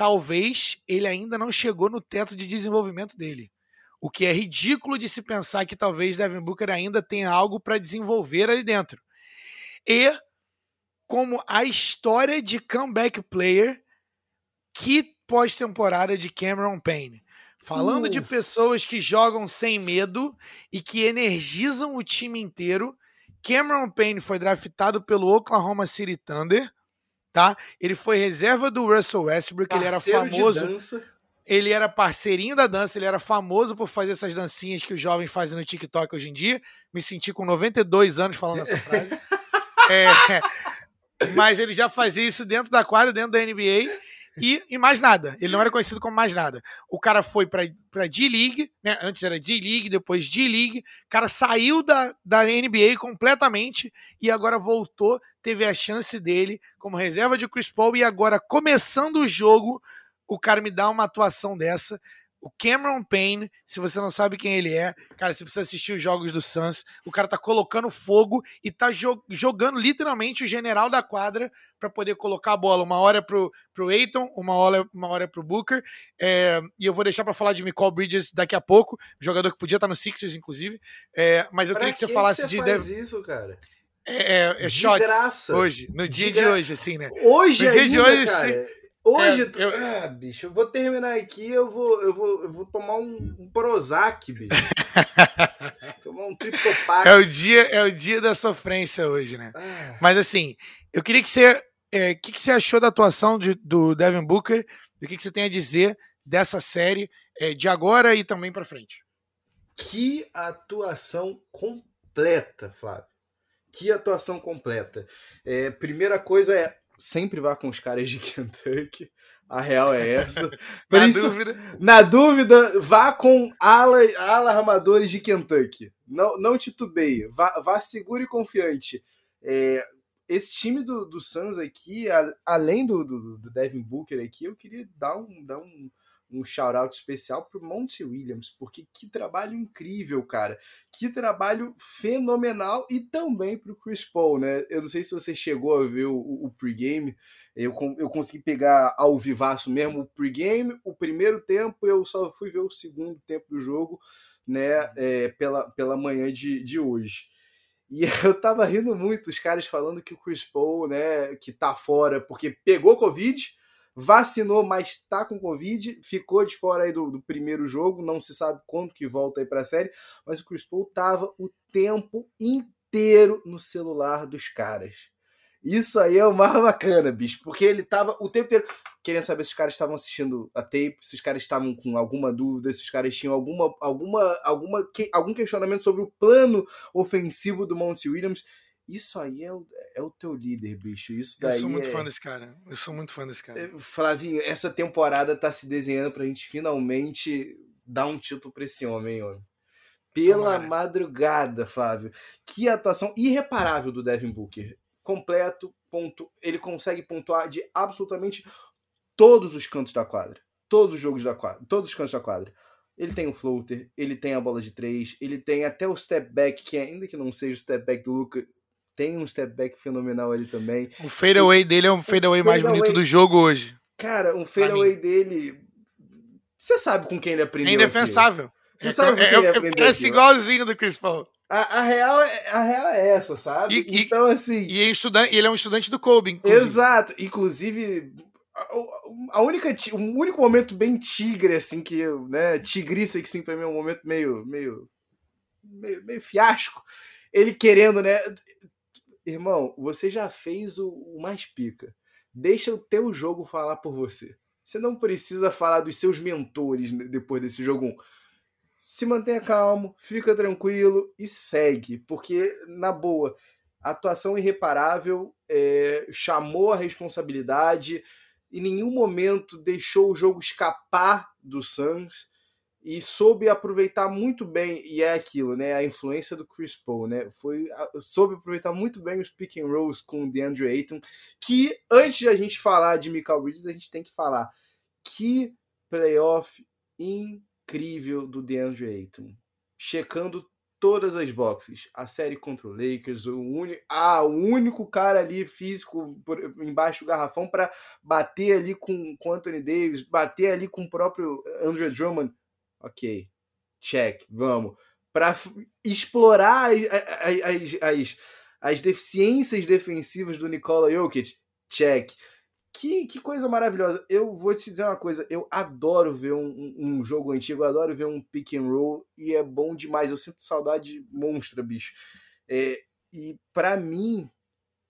Talvez ele ainda não chegou no teto de desenvolvimento dele. O que é ridículo de se pensar que talvez Devin Booker ainda tenha algo para desenvolver ali dentro. E como a história de comeback player que pós-temporada de Cameron Payne. Falando de pessoas que jogam sem medo e que energizam o time inteiro, Cameron Payne foi draftado pelo Oklahoma City Thunder, tá? Ele foi reserva do Russell Westbrook, Parceiro ele era famoso. Ele era parceirinho da dança, ele era famoso por fazer essas dancinhas que os jovens fazem no TikTok hoje em dia. Me senti com 92 anos falando essa frase. é, mas ele já fazia isso dentro da quadra, dentro da NBA. E, e mais nada. Ele não era conhecido como mais nada. O cara foi pra, pra D-League, né? Antes era D-League, depois D-League. O cara saiu da, da NBA completamente e agora voltou. Teve a chance dele como reserva de Chris Paul. E agora, começando o jogo, o cara me dá uma atuação dessa. O Cameron Payne, se você não sabe quem ele é, cara, você precisa assistir os jogos do Suns. O cara tá colocando fogo e tá jo jogando literalmente o general da quadra para poder colocar a bola. Uma hora pro, pro Aiton, uma hora, uma hora pro Booker. É, e eu vou deixar para falar de Michael Bridges daqui a pouco, jogador que podia estar tá no Sixers, inclusive. É, mas eu pra queria que, que você falasse que você de. Faz isso, cara? É, é, é shots graça. hoje, no dia de, de hoje, assim, né? Hoje, no dia ainda, de hoje, cara. Hoje, é, eu... ah, bicho, eu vou terminar aqui, eu vou, eu vou, eu vou tomar um, um Prozac, bicho. tomar um Triptopax. É o dia, é o dia da sofrência hoje, né? Ah. Mas assim, eu queria que você, é, que, que você achou da atuação de, do Devin Booker? O que, que você tem a dizer dessa série é, de agora e também para frente? Que atuação completa, Flávio. Que atuação completa. É, primeira coisa é sempre vá com os caras de Kentucky. A real é essa. na, isso, dúvida. na dúvida, vá com ala, ala armadores de Kentucky. Não, não titubeie. Vá, vá seguro e confiante. É, esse time do, do Suns aqui, a, além do, do, do, Devin Booker aqui, eu queria dar um, dar um, um shout-out especial pro Monty Williams, porque que trabalho incrível, cara. Que trabalho fenomenal e também pro Chris Paul, né? Eu não sei se você chegou a ver o, o pregame, eu, eu consegui pegar ao vivaço mesmo o pregame, o primeiro tempo, eu só fui ver o segundo tempo do jogo, né, é, pela, pela manhã de, de hoje. E eu tava rindo muito, os caras falando que o Chris Paul, né, que tá fora porque pegou Covid, vacinou, mas tá com Covid, ficou de fora aí do, do primeiro jogo, não se sabe quando que volta aí pra série, mas o Chris Paul tava o tempo inteiro no celular dos caras. Isso aí é o mais bacana, bicho, porque ele tava o tempo inteiro querendo saber se os caras estavam assistindo a tape, se os caras estavam com alguma dúvida, se os caras tinham alguma, alguma, alguma, que, algum questionamento sobre o plano ofensivo do Monty Williams. Isso aí é o, é o teu líder, bicho. Isso daí Eu sou muito é... fã desse cara. Eu sou muito fã desse cara. É, Flavinho, essa temporada tá se desenhando pra gente finalmente dar um título pra esse homem, homem. Pela Tomara. madrugada, Flávio. Que atuação irreparável do Devin Booker completo, ponto, ele consegue pontuar de absolutamente todos os cantos da quadra. Todos os jogos da quadra, todos os cantos da quadra. Ele tem o floater, ele tem a bola de três, ele tem até o step back, que ainda que não seja o step back do Luca, tem um step back fenomenal ali também. O fadeaway dele é um fadeaway fade mais bonito do jogo hoje. Cara, um fadeaway dele. Você sabe com quem ele aprendeu. É indefensável. Você é, sabe com quem é, ele aprendeu. Parece igualzinho do Chris Paul. A, a, real, é, a real é essa, sabe? E, então, assim. E é estudante, ele é um estudante do Kobe, inclusive. Exato. Inclusive, a, a única, o único momento bem tigre, assim, que eu, né? Tigriça, que sim, pra mim é um momento meio. meio. meio, meio fiasco. Ele querendo, né? Irmão, você já fez o, o mais pica. Deixa o teu jogo falar por você. Você não precisa falar dos seus mentores depois desse jogo 1 se mantenha calmo, fica tranquilo e segue, porque, na boa, atuação irreparável, é, chamou a responsabilidade, em nenhum momento deixou o jogo escapar do Suns e soube aproveitar muito bem, e é aquilo, né, a influência do Chris Paul, né, foi, soube aproveitar muito bem os pick and rolls com o DeAndre Ayton, que antes de a gente falar de Michael Bridges, a gente tem que falar que playoff incrível do DeAndre Ayton. Checando todas as boxes. A série contra o Lakers, o, uni... ah, o único cara ali físico por... embaixo do garrafão para bater ali com, com Anthony Davis, bater ali com o próprio Andrew Drummond. Ok, check, vamos. Para explorar as, as, as, as deficiências defensivas do Nikola Jokic, check. Que, que coisa maravilhosa. Eu vou te dizer uma coisa. Eu adoro ver um, um, jogo antigo, eu adoro ver um pick and roll e é bom demais. Eu sinto saudade monstra, bicho. É, e para mim,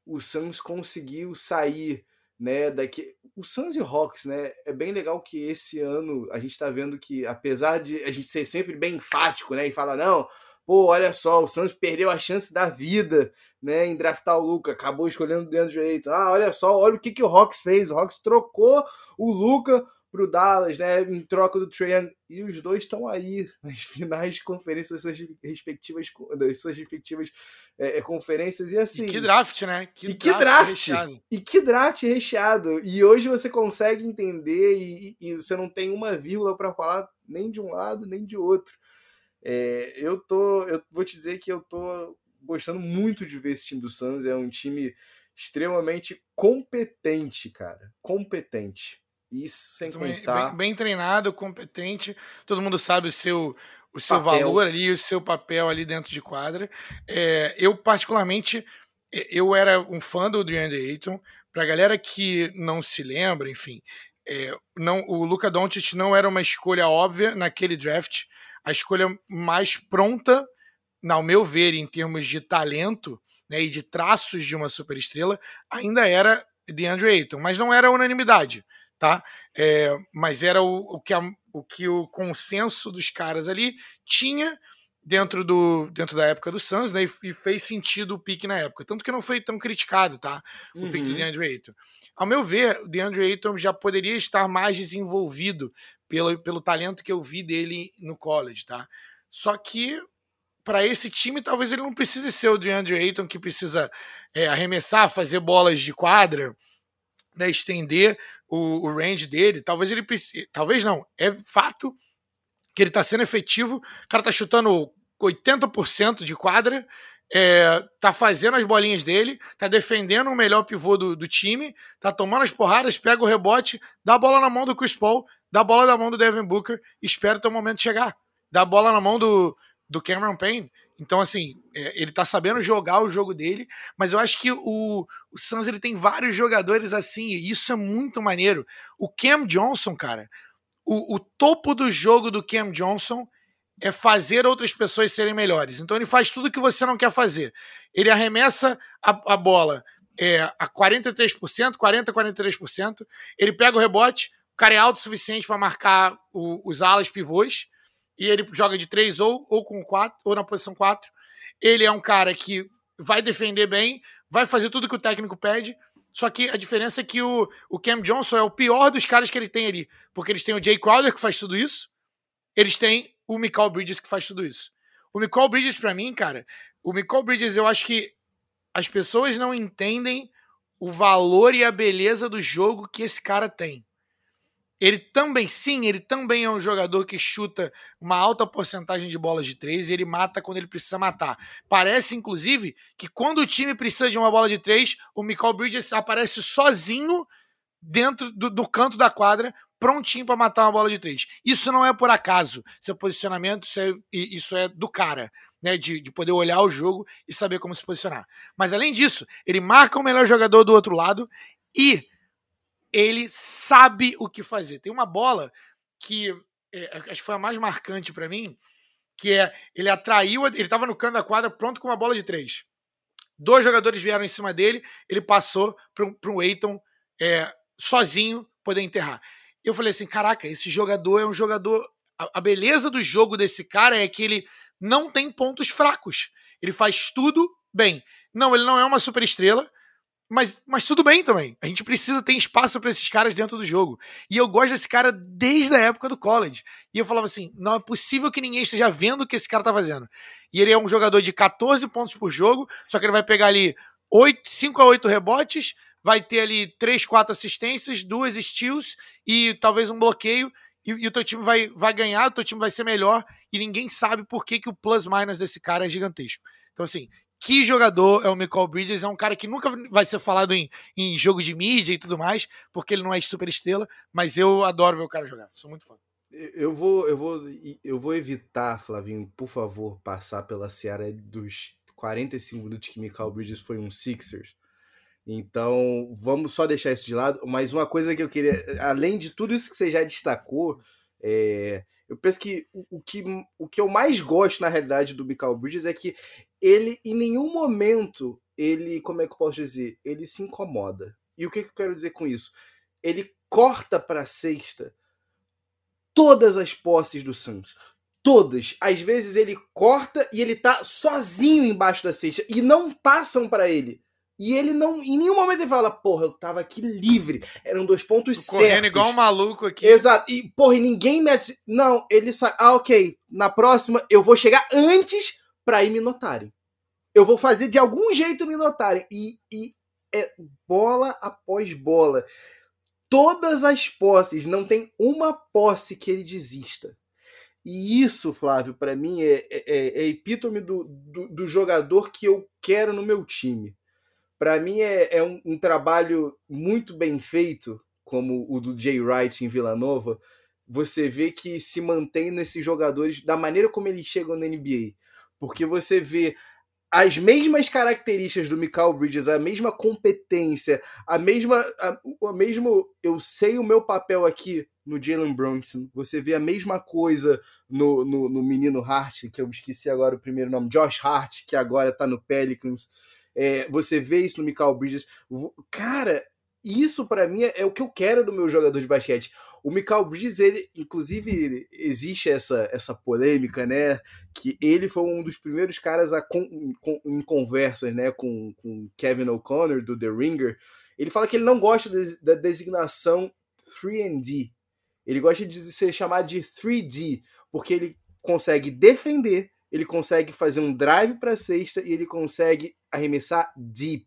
o Suns conseguiu sair né, daqui. O Suns e o Hawks, né? É bem legal que esse ano a gente tá vendo que, apesar de a gente ser sempre bem enfático, né? E falar, não, pô, olha só, o Santos perdeu a chance da vida, né, em draftar o Luca, acabou escolhendo dentro do jeito. Ah, olha só, olha o que, que o Hawks fez. O Hawks trocou o Luca pro Dallas, né, em troca do Trae e os dois estão aí nas finais de conferência das suas respectivas, das suas respectivas é, é, conferências e assim. E que draft, né? Que e que draft, recheado. E que draft recheado. E hoje você consegue entender e, e você não tem uma vírgula para falar nem de um lado nem de outro. É, eu tô, eu vou te dizer que eu tô gostando muito de ver esse time do Suns. É um time extremamente competente, cara, competente. Isso sem contar. Bem, bem, treinado, competente. Todo mundo sabe o seu o seu papel. valor ali, o seu papel ali dentro de quadra. É, eu particularmente eu era um fã do DeAndre Ayton. Para galera que não se lembra, enfim, é, não, o Luca Doncic não era uma escolha óbvia naquele draft a escolha mais pronta, ao meu ver, em termos de talento né, e de traços de uma superestrela, ainda era DeAndre Ayton, mas não era unanimidade, tá? É, mas era o, o, que a, o que o consenso dos caras ali tinha dentro, do, dentro da época do Suns, né? E, fez sentido o pique na época. Tanto que não foi tão criticado, tá? O uhum. pique do DeAndre Ayton. Ao meu ver, o DeAndre Ayton já poderia estar mais desenvolvido pelo, pelo talento que eu vi dele no college, tá? Só que para esse time, talvez ele não precise ser o DeAndre Ayton que precisa é, arremessar, fazer bolas de quadra, né, estender o, o range dele. Talvez ele precise. Talvez não. É fato que ele está sendo efetivo. O cara tá chutando 80% de quadra, é, tá fazendo as bolinhas dele, tá defendendo o melhor pivô do, do, time, tá tomando as porradas, pega o rebote, dá a bola na mão do Chris Paul, dá a bola na mão do Devin Booker, espera o teu momento chegar. Dá a bola na mão do, do Cameron Payne. Então, assim, é, ele tá sabendo jogar o jogo dele, mas eu acho que o, o Suns ele tem vários jogadores assim, e isso é muito maneiro. O Cam Johnson, cara, o, o topo do jogo do Cam Johnson é fazer outras pessoas serem melhores. Então ele faz tudo que você não quer fazer. Ele arremessa a, a bola é, a 43%, 40%, 43%. Ele pega o rebote, o cara é alto o suficiente para marcar o, os alas pivôs. E ele joga de 3 ou, ou com 4, ou na posição 4. Ele é um cara que vai defender bem, vai fazer tudo que o técnico pede. Só que a diferença é que o, o Cam Johnson é o pior dos caras que ele tem ali. Porque eles têm o Jay Crowder, que faz tudo isso. Eles têm o Michael Bridges que faz tudo isso. O Michael Bridges, para mim, cara, o Michael Bridges, eu acho que as pessoas não entendem o valor e a beleza do jogo que esse cara tem. Ele também, sim, ele também é um jogador que chuta uma alta porcentagem de bolas de três e ele mata quando ele precisa matar. Parece, inclusive, que quando o time precisa de uma bola de três, o Michael Bridges aparece sozinho dentro do, do canto da quadra prontinho para matar uma bola de três. Isso não é por acaso. Seu posicionamento, isso é, isso é do cara. Né, de, de poder olhar o jogo e saber como se posicionar. Mas além disso, ele marca o melhor jogador do outro lado e ele sabe o que fazer. Tem uma bola que é, acho que foi a mais marcante para mim, que é ele atraiu, ele estava no canto da quadra pronto com uma bola de três. Dois jogadores vieram em cima dele, ele passou para um Eiton é, sozinho poder enterrar eu falei assim: caraca, esse jogador é um jogador. A, a beleza do jogo desse cara é que ele não tem pontos fracos. Ele faz tudo bem. Não, ele não é uma super estrela, mas, mas tudo bem também. A gente precisa ter espaço para esses caras dentro do jogo. E eu gosto desse cara desde a época do college. E eu falava assim: não é possível que ninguém esteja vendo o que esse cara tá fazendo. E ele é um jogador de 14 pontos por jogo, só que ele vai pegar ali 8, 5 a 8 rebotes, vai ter ali três, quatro assistências, duas steals e talvez um bloqueio, e, e, o teu time vai, vai ganhar, o teu time vai ser melhor, e ninguém sabe por que, que o plus-minus desse cara é gigantesco. Então, assim, que jogador é o Michael Bridges? É um cara que nunca vai ser falado em, em jogo de mídia e tudo mais, porque ele não é super estrela, mas eu adoro ver o cara jogar, sou muito fã. Eu vou, eu vou, eu vou evitar, Flavinho, por favor, passar pela seara dos 45 minutos que Michael Bridges foi um Sixers, então, vamos só deixar isso de lado. Mas uma coisa que eu queria, além de tudo isso que você já destacou, é, eu penso que o, o, que o que eu mais gosto, na realidade, do Michael Bridges é que ele, em nenhum momento, ele, como é que eu posso dizer? Ele se incomoda. E o que, que eu quero dizer com isso? Ele corta para a sexta todas as posses do Santos. Todas. Às vezes ele corta e ele tá sozinho embaixo da cesta e não passam para ele. E ele não, em nenhum momento ele fala, porra, eu tava aqui livre. Eram dois pontos Tô certos. Correndo igual um maluco aqui. Exato. E, porra, e ninguém mete. Não, ele sai. Ah, ok. Na próxima eu vou chegar antes pra ir me notarem. Eu vou fazer de algum jeito me notarem. E, e é bola após bola. Todas as posses, não tem uma posse que ele desista. E isso, Flávio, para mim é, é, é, é epítome do, do, do jogador que eu quero no meu time para mim é, é um, um, trabalho muito bem feito, como o do Jay Wright em Vila Nova. Você vê que se mantém nesses jogadores da maneira como eles chegam na NBA. Porque você vê as mesmas características do Michael Bridges, a mesma competência, a mesma. A, a mesmo. Eu sei o meu papel aqui no Jalen Brunson. Você vê a mesma coisa no, no, no menino Hart, que eu esqueci agora o primeiro nome, Josh Hart, que agora tá no Pelicans. É, você vê isso no Michael Bridges. Cara, isso para mim é o que eu quero do meu jogador de basquete. O Michael Bridges, ele, inclusive, existe essa, essa polêmica, né? Que ele foi um dos primeiros caras a em conversas, né, com, com Kevin O'Connor do The Ringer. Ele fala que ele não gosta da designação 3D. Ele gosta de ser chamado de 3D, porque ele consegue defender, ele consegue fazer um drive para cesta e ele consegue arremessar deep.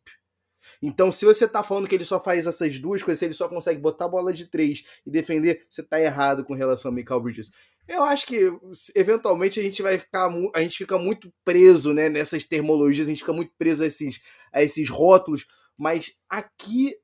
Então, se você tá falando que ele só faz essas duas coisas, se ele só consegue botar a bola de três e defender, você tá errado com relação ao Michael Bridges. Eu acho que eventualmente a gente vai ficar a gente fica muito preso, né, nessas termologias, a gente fica muito preso a esses a esses rótulos, mas aqui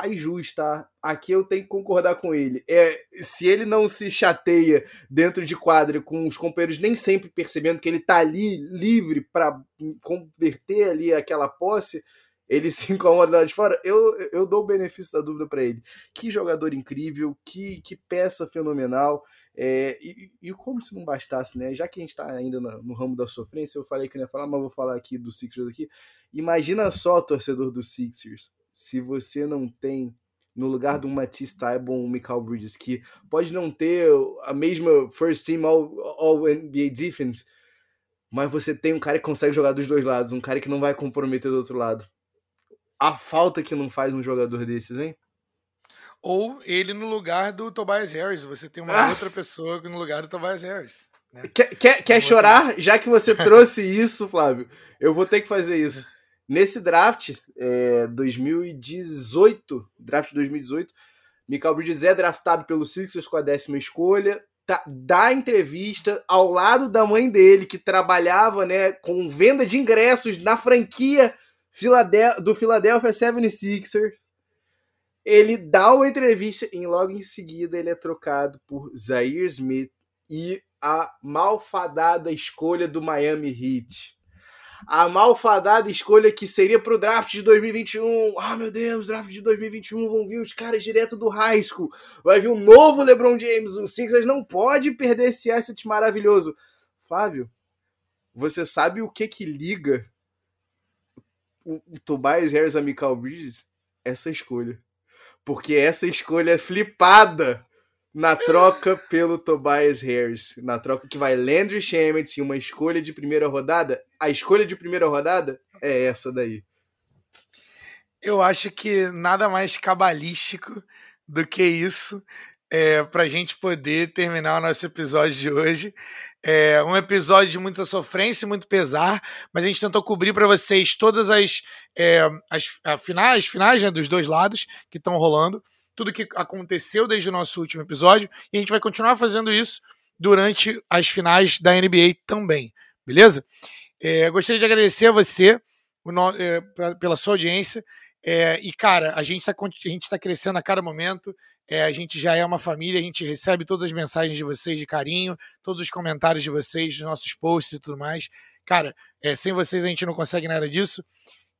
faz jus, tá? Aqui eu tenho que concordar com ele. É, se ele não se chateia dentro de quadra com os companheiros nem sempre percebendo que ele tá ali livre para converter ali aquela posse, ele se incomoda lá de fora, eu, eu dou o benefício da dúvida para ele. Que jogador incrível, que, que peça fenomenal. É, e, e, como se não bastasse, né? Já que a gente está ainda no, no, ramo da sofrência, eu falei que não ia falar, mas vou falar aqui do Sixers aqui. Imagina só, torcedor do Sixers, se você não tem no lugar do Matisse Taibon, o Michael Bridges, que pode não ter a mesma first team all, all NBA defense, mas você tem um cara que consegue jogar dos dois lados, um cara que não vai comprometer do outro lado a falta que não faz um jogador desses, hein? Ou ele no lugar do Tobias Harris. Você tem uma ah. outra pessoa no lugar do Tobias Harris. Né? Quer, quer, quer chorar? Já que você trouxe isso, Flávio, eu vou ter que fazer isso. Nesse draft, é, 2018, draft 2018, Michael Bridges é draftado pelo Sixers com a décima escolha, tá, dá entrevista ao lado da mãe dele, que trabalhava né, com venda de ingressos na franquia do Philadelphia 76ers. Ele dá uma entrevista e logo em seguida ele é trocado por Zaire Smith e a malfadada escolha do Miami Heat. A malfadada escolha que seria para o draft de 2021. Ah, meu Deus, draft de 2021 vão vir os caras direto do high school. Vai vir um novo LeBron James. O Sixers não pode perder esse asset maravilhoso. Flávio, você sabe o que que liga o, Tobias Harris a Michael Bridges, essa escolha. Porque essa escolha é flipada na troca pelo Tobias Harris. Na troca que vai Landry Shamet e uma escolha de primeira rodada. A escolha de primeira rodada é essa daí. Eu acho que nada mais cabalístico do que isso é, para a gente poder terminar o nosso episódio de hoje. É um episódio de muita sofrência e muito pesar, mas a gente tentou cobrir para vocês todas as, é, as finais, finais né, dos dois lados que estão rolando, tudo que aconteceu desde o nosso último episódio, e a gente vai continuar fazendo isso durante as finais da NBA também, beleza? É, gostaria de agradecer a você no, é, pra, pela sua audiência. É, e, cara, a gente está tá crescendo a cada momento. É, a gente já é uma família, a gente recebe todas as mensagens de vocês de carinho, todos os comentários de vocês, dos nossos posts e tudo mais. Cara, é, sem vocês a gente não consegue nada disso.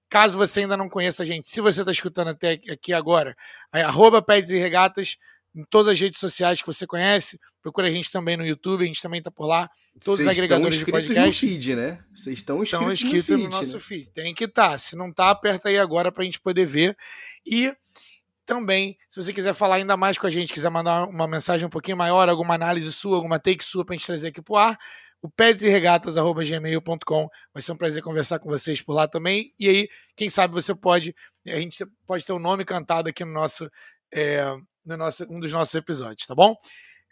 Caso você ainda não conheça a gente, se você está escutando até aqui agora, é arroba Peds e Regatas em todas as redes sociais que você conhece. Procura a gente também no YouTube, a gente também está por lá. Todos os agregadores de podcast. no feed, né? Vocês estão inscritos, estão inscritos no, feed, no nosso né? feed. Tem que estar. Tá. Se não tá, aperta aí agora para a gente poder ver. E também, se você quiser falar ainda mais com a gente, quiser mandar uma mensagem um pouquinho maior, alguma análise sua, alguma take sua para a gente trazer aqui para o ar, o pedsregatas.gmail.com. Vai ser um prazer conversar com vocês por lá também. E aí, quem sabe você pode, a gente pode ter o um nome cantado aqui no nosso, é, no nosso, um dos nossos episódios, tá bom?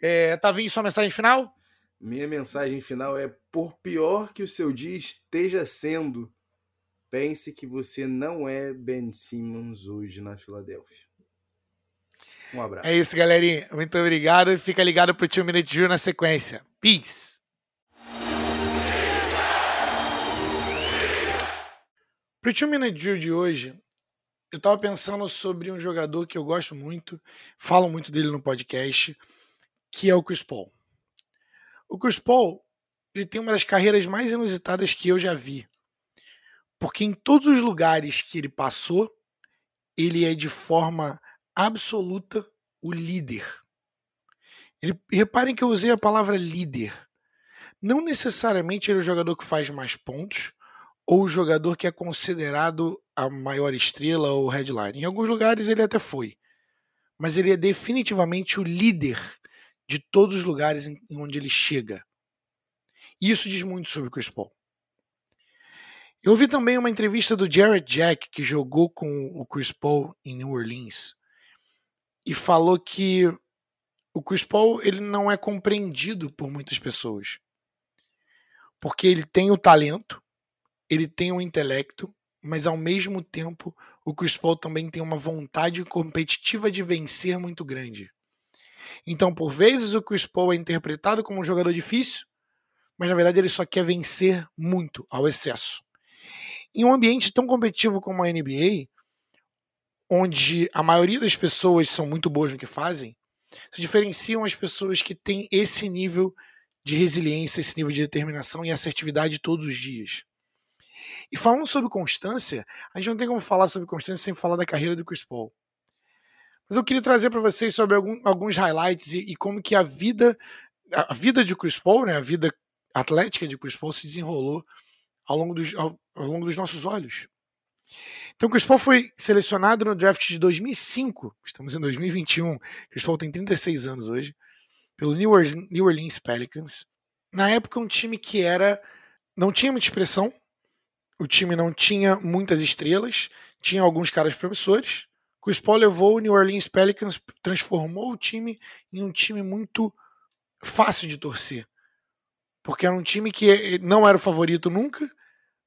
É, Tavinho, sua mensagem final? Minha mensagem final é: por pior que o seu dia esteja sendo, pense que você não é Ben Simmons hoje na Filadélfia. Um abraço. É isso, galerinha. Muito obrigado. Fica ligado pro Tio Minute Drill na sequência. Peace. Pro Tio Minute Drill de hoje, eu tava pensando sobre um jogador que eu gosto muito, falo muito dele no podcast, que é o Chris Paul. O Chris Paul, ele tem uma das carreiras mais inusitadas que eu já vi. Porque em todos os lugares que ele passou, ele é de forma absoluta o líder. Ele, reparem que eu usei a palavra líder. Não necessariamente ele é o jogador que faz mais pontos ou o jogador que é considerado a maior estrela ou headline. Em alguns lugares ele até foi. Mas ele é definitivamente o líder de todos os lugares em onde ele chega. E isso diz muito sobre o Chris Paul. Eu ouvi também uma entrevista do Jared Jack, que jogou com o Chris Paul em New Orleans, e falou que o Chris Paul ele não é compreendido por muitas pessoas. Porque ele tem o talento, ele tem o intelecto, mas ao mesmo tempo o Chris Paul também tem uma vontade competitiva de vencer muito grande. Então, por vezes, o Chris Paul é interpretado como um jogador difícil, mas na verdade ele só quer vencer muito, ao excesso. Em um ambiente tão competitivo como a NBA, onde a maioria das pessoas são muito boas no que fazem, se diferenciam as pessoas que têm esse nível de resiliência, esse nível de determinação e assertividade todos os dias. E falando sobre constância, a gente não tem como falar sobre constância sem falar da carreira do Chris Paul. Mas eu queria trazer para vocês sobre algum, alguns highlights e, e, como que a vida a vida de Chris Paul, né, a vida atlética de Chris Paul se desenrolou ao longo dos, ao, ao longo dos nossos olhos. Então, Chris Paul foi selecionado no draft de 2005. Estamos em 2021. Chris Paul tem 36 anos hoje. Pelo New Orleans, New Orleans Pelicans. Na época, um time que era. Não tinha muita expressão. O time não tinha muitas estrelas. Tinha alguns caras promissores. Chris Paul levou o New Orleans Pelicans, transformou o time em um time muito fácil de torcer. Porque era um time que eh, não era o favorito nunca,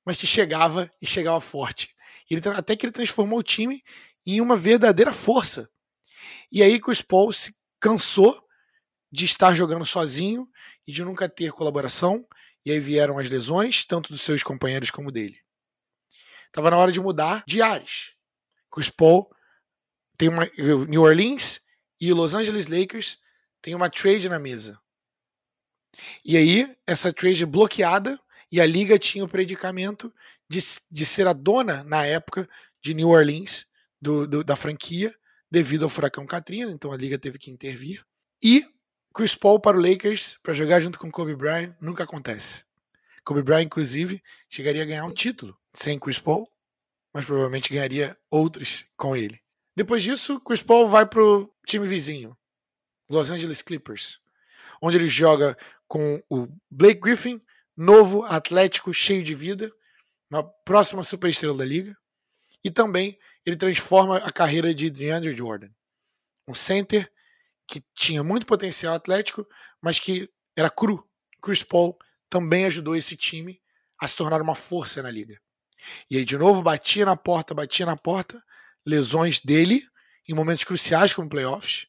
mas que chegava e chegava forte. Ele, até que ele transformou o time em uma verdadeira força. E aí o Paul se cansou de estar jogando sozinho e de nunca ter colaboração. E aí vieram as lesões, tanto dos seus companheiros como dele. Tava na hora de mudar de ares. Chris Paul tem uma New Orleans e Los Angeles Lakers tem uma trade na mesa. E aí essa trade é bloqueada e a liga tinha o predicamento de, de ser a dona, na época, de New Orleans, do, do, da franquia, devido ao furacão Katrina, então a liga teve que intervir. E Chris Paul para o Lakers, para jogar junto com Kobe Bryant, nunca acontece. Kobe Bryant, inclusive, chegaria a ganhar um título sem Chris Paul, mas provavelmente ganharia outros com ele. Depois disso, Chris Paul vai para o time vizinho, Los Angeles Clippers, onde ele joga com o Blake Griffin, novo, atlético, cheio de vida, na próxima superestrela da liga. E também ele transforma a carreira de DeAndre Jordan, um center que tinha muito potencial atlético, mas que era cru. Chris Paul também ajudou esse time a se tornar uma força na liga. E aí, de novo, batia na porta, batia na porta, lesões dele em momentos cruciais como playoffs.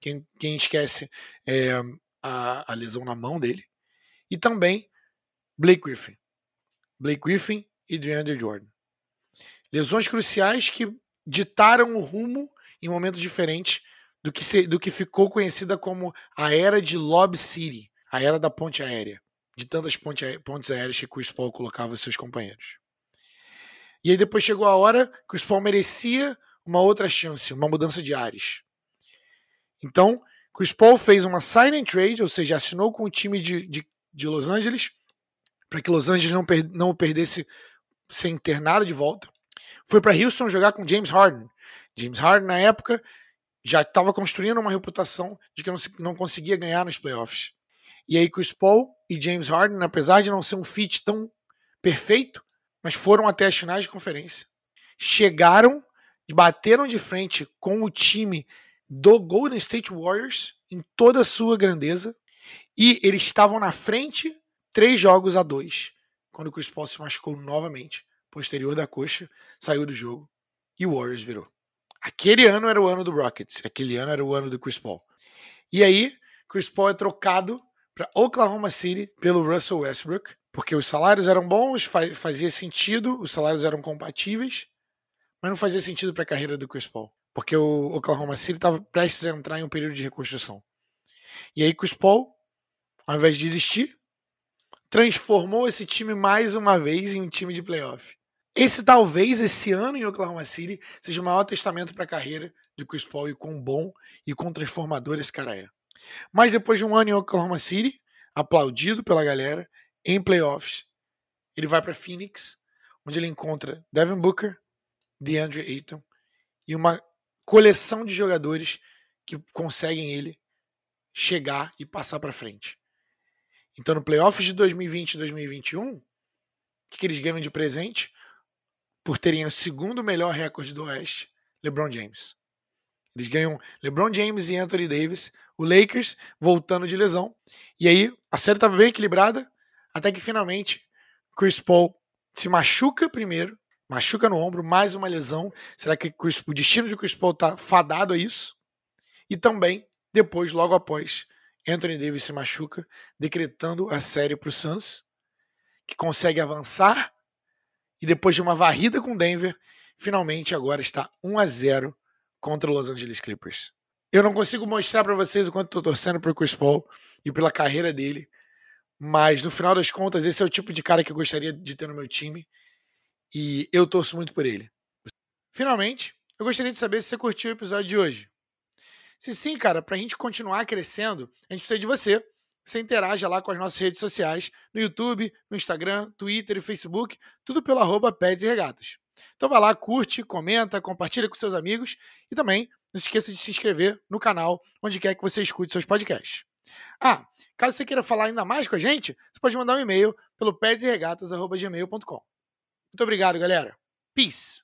Quem, quem esquece é, a, a lesão na mão dele. E também Blake Griffin. Blake Griffin e DeAndre Jordan. Lesões cruciais que ditaram o rumo em momentos diferentes do que, se, do que ficou conhecida como a era de Lob City, a era da ponte aérea, de tantas ponte, pontes aéreas que Chris Paul colocava seus companheiros. E aí depois chegou a hora que Chris Paul merecia uma outra chance, uma mudança de ares. Então, Chris Paul fez uma sign and trade, ou seja, assinou com o time de, de, de Los Angeles para que Los Angeles não, per não o perdesse sem ter nada de volta. Foi para Houston jogar com James Harden. James Harden, na época, já estava construindo uma reputação de que não, não conseguia ganhar nos playoffs. E aí, Chris Paul e James Harden, apesar de não ser um fit tão perfeito, mas foram até as finais de conferência. Chegaram, bateram de frente com o time do Golden State Warriors em toda a sua grandeza. E eles estavam na frente três jogos a dois, quando o Chris Paul se machucou novamente, posterior da coxa, saiu do jogo e o Warriors virou. Aquele ano era o ano do Rockets, aquele ano era o ano do Chris Paul. E aí, Chris Paul é trocado para Oklahoma City pelo Russell Westbrook, porque os salários eram bons, fazia sentido, os salários eram compatíveis, mas não fazia sentido para a carreira do Chris Paul, porque o Oklahoma City estava prestes a entrar em um período de reconstrução. E aí, Chris Paul, ao invés de desistir, transformou esse time mais uma vez em um time de playoff. Esse talvez, esse ano em Oklahoma City, seja o maior testamento para a carreira de Chris Paul e quão bom e quão transformador esse cara é. Mas depois de um ano em Oklahoma City, aplaudido pela galera, em playoffs, ele vai para Phoenix, onde ele encontra Devin Booker, DeAndre Ayton e uma coleção de jogadores que conseguem ele chegar e passar para frente. Então, no playoffs de 2020 e 2021, o que, que eles ganham de presente? Por terem o segundo melhor recorde do Oeste, LeBron James. Eles ganham LeBron James e Anthony Davis, o Lakers voltando de lesão. E aí a série estava bem equilibrada, até que finalmente Chris Paul se machuca primeiro, machuca no ombro, mais uma lesão. Será que Chris, o destino de Chris Paul está fadado a isso? E também, depois, logo após, Anthony Davis se machuca, decretando a série para o Suns, que consegue avançar e depois de uma varrida com Denver, finalmente agora está 1 a 0 contra o Los Angeles Clippers. Eu não consigo mostrar para vocês o quanto estou torcendo para Chris Paul e pela carreira dele, mas no final das contas, esse é o tipo de cara que eu gostaria de ter no meu time e eu torço muito por ele. Finalmente, eu gostaria de saber se você curtiu o episódio de hoje. Se sim, cara, para a gente continuar crescendo, a gente precisa de você. Você interaja lá com as nossas redes sociais, no YouTube, no Instagram, Twitter e Facebook, tudo pelo arroba Peds e Regatas. Então vai lá, curte, comenta, compartilha com seus amigos e também não se esqueça de se inscrever no canal onde quer que você escute seus podcasts. Ah, caso você queira falar ainda mais com a gente, você pode mandar um e-mail pelo pedsregatas.gmail.com. Muito obrigado, galera. Peace!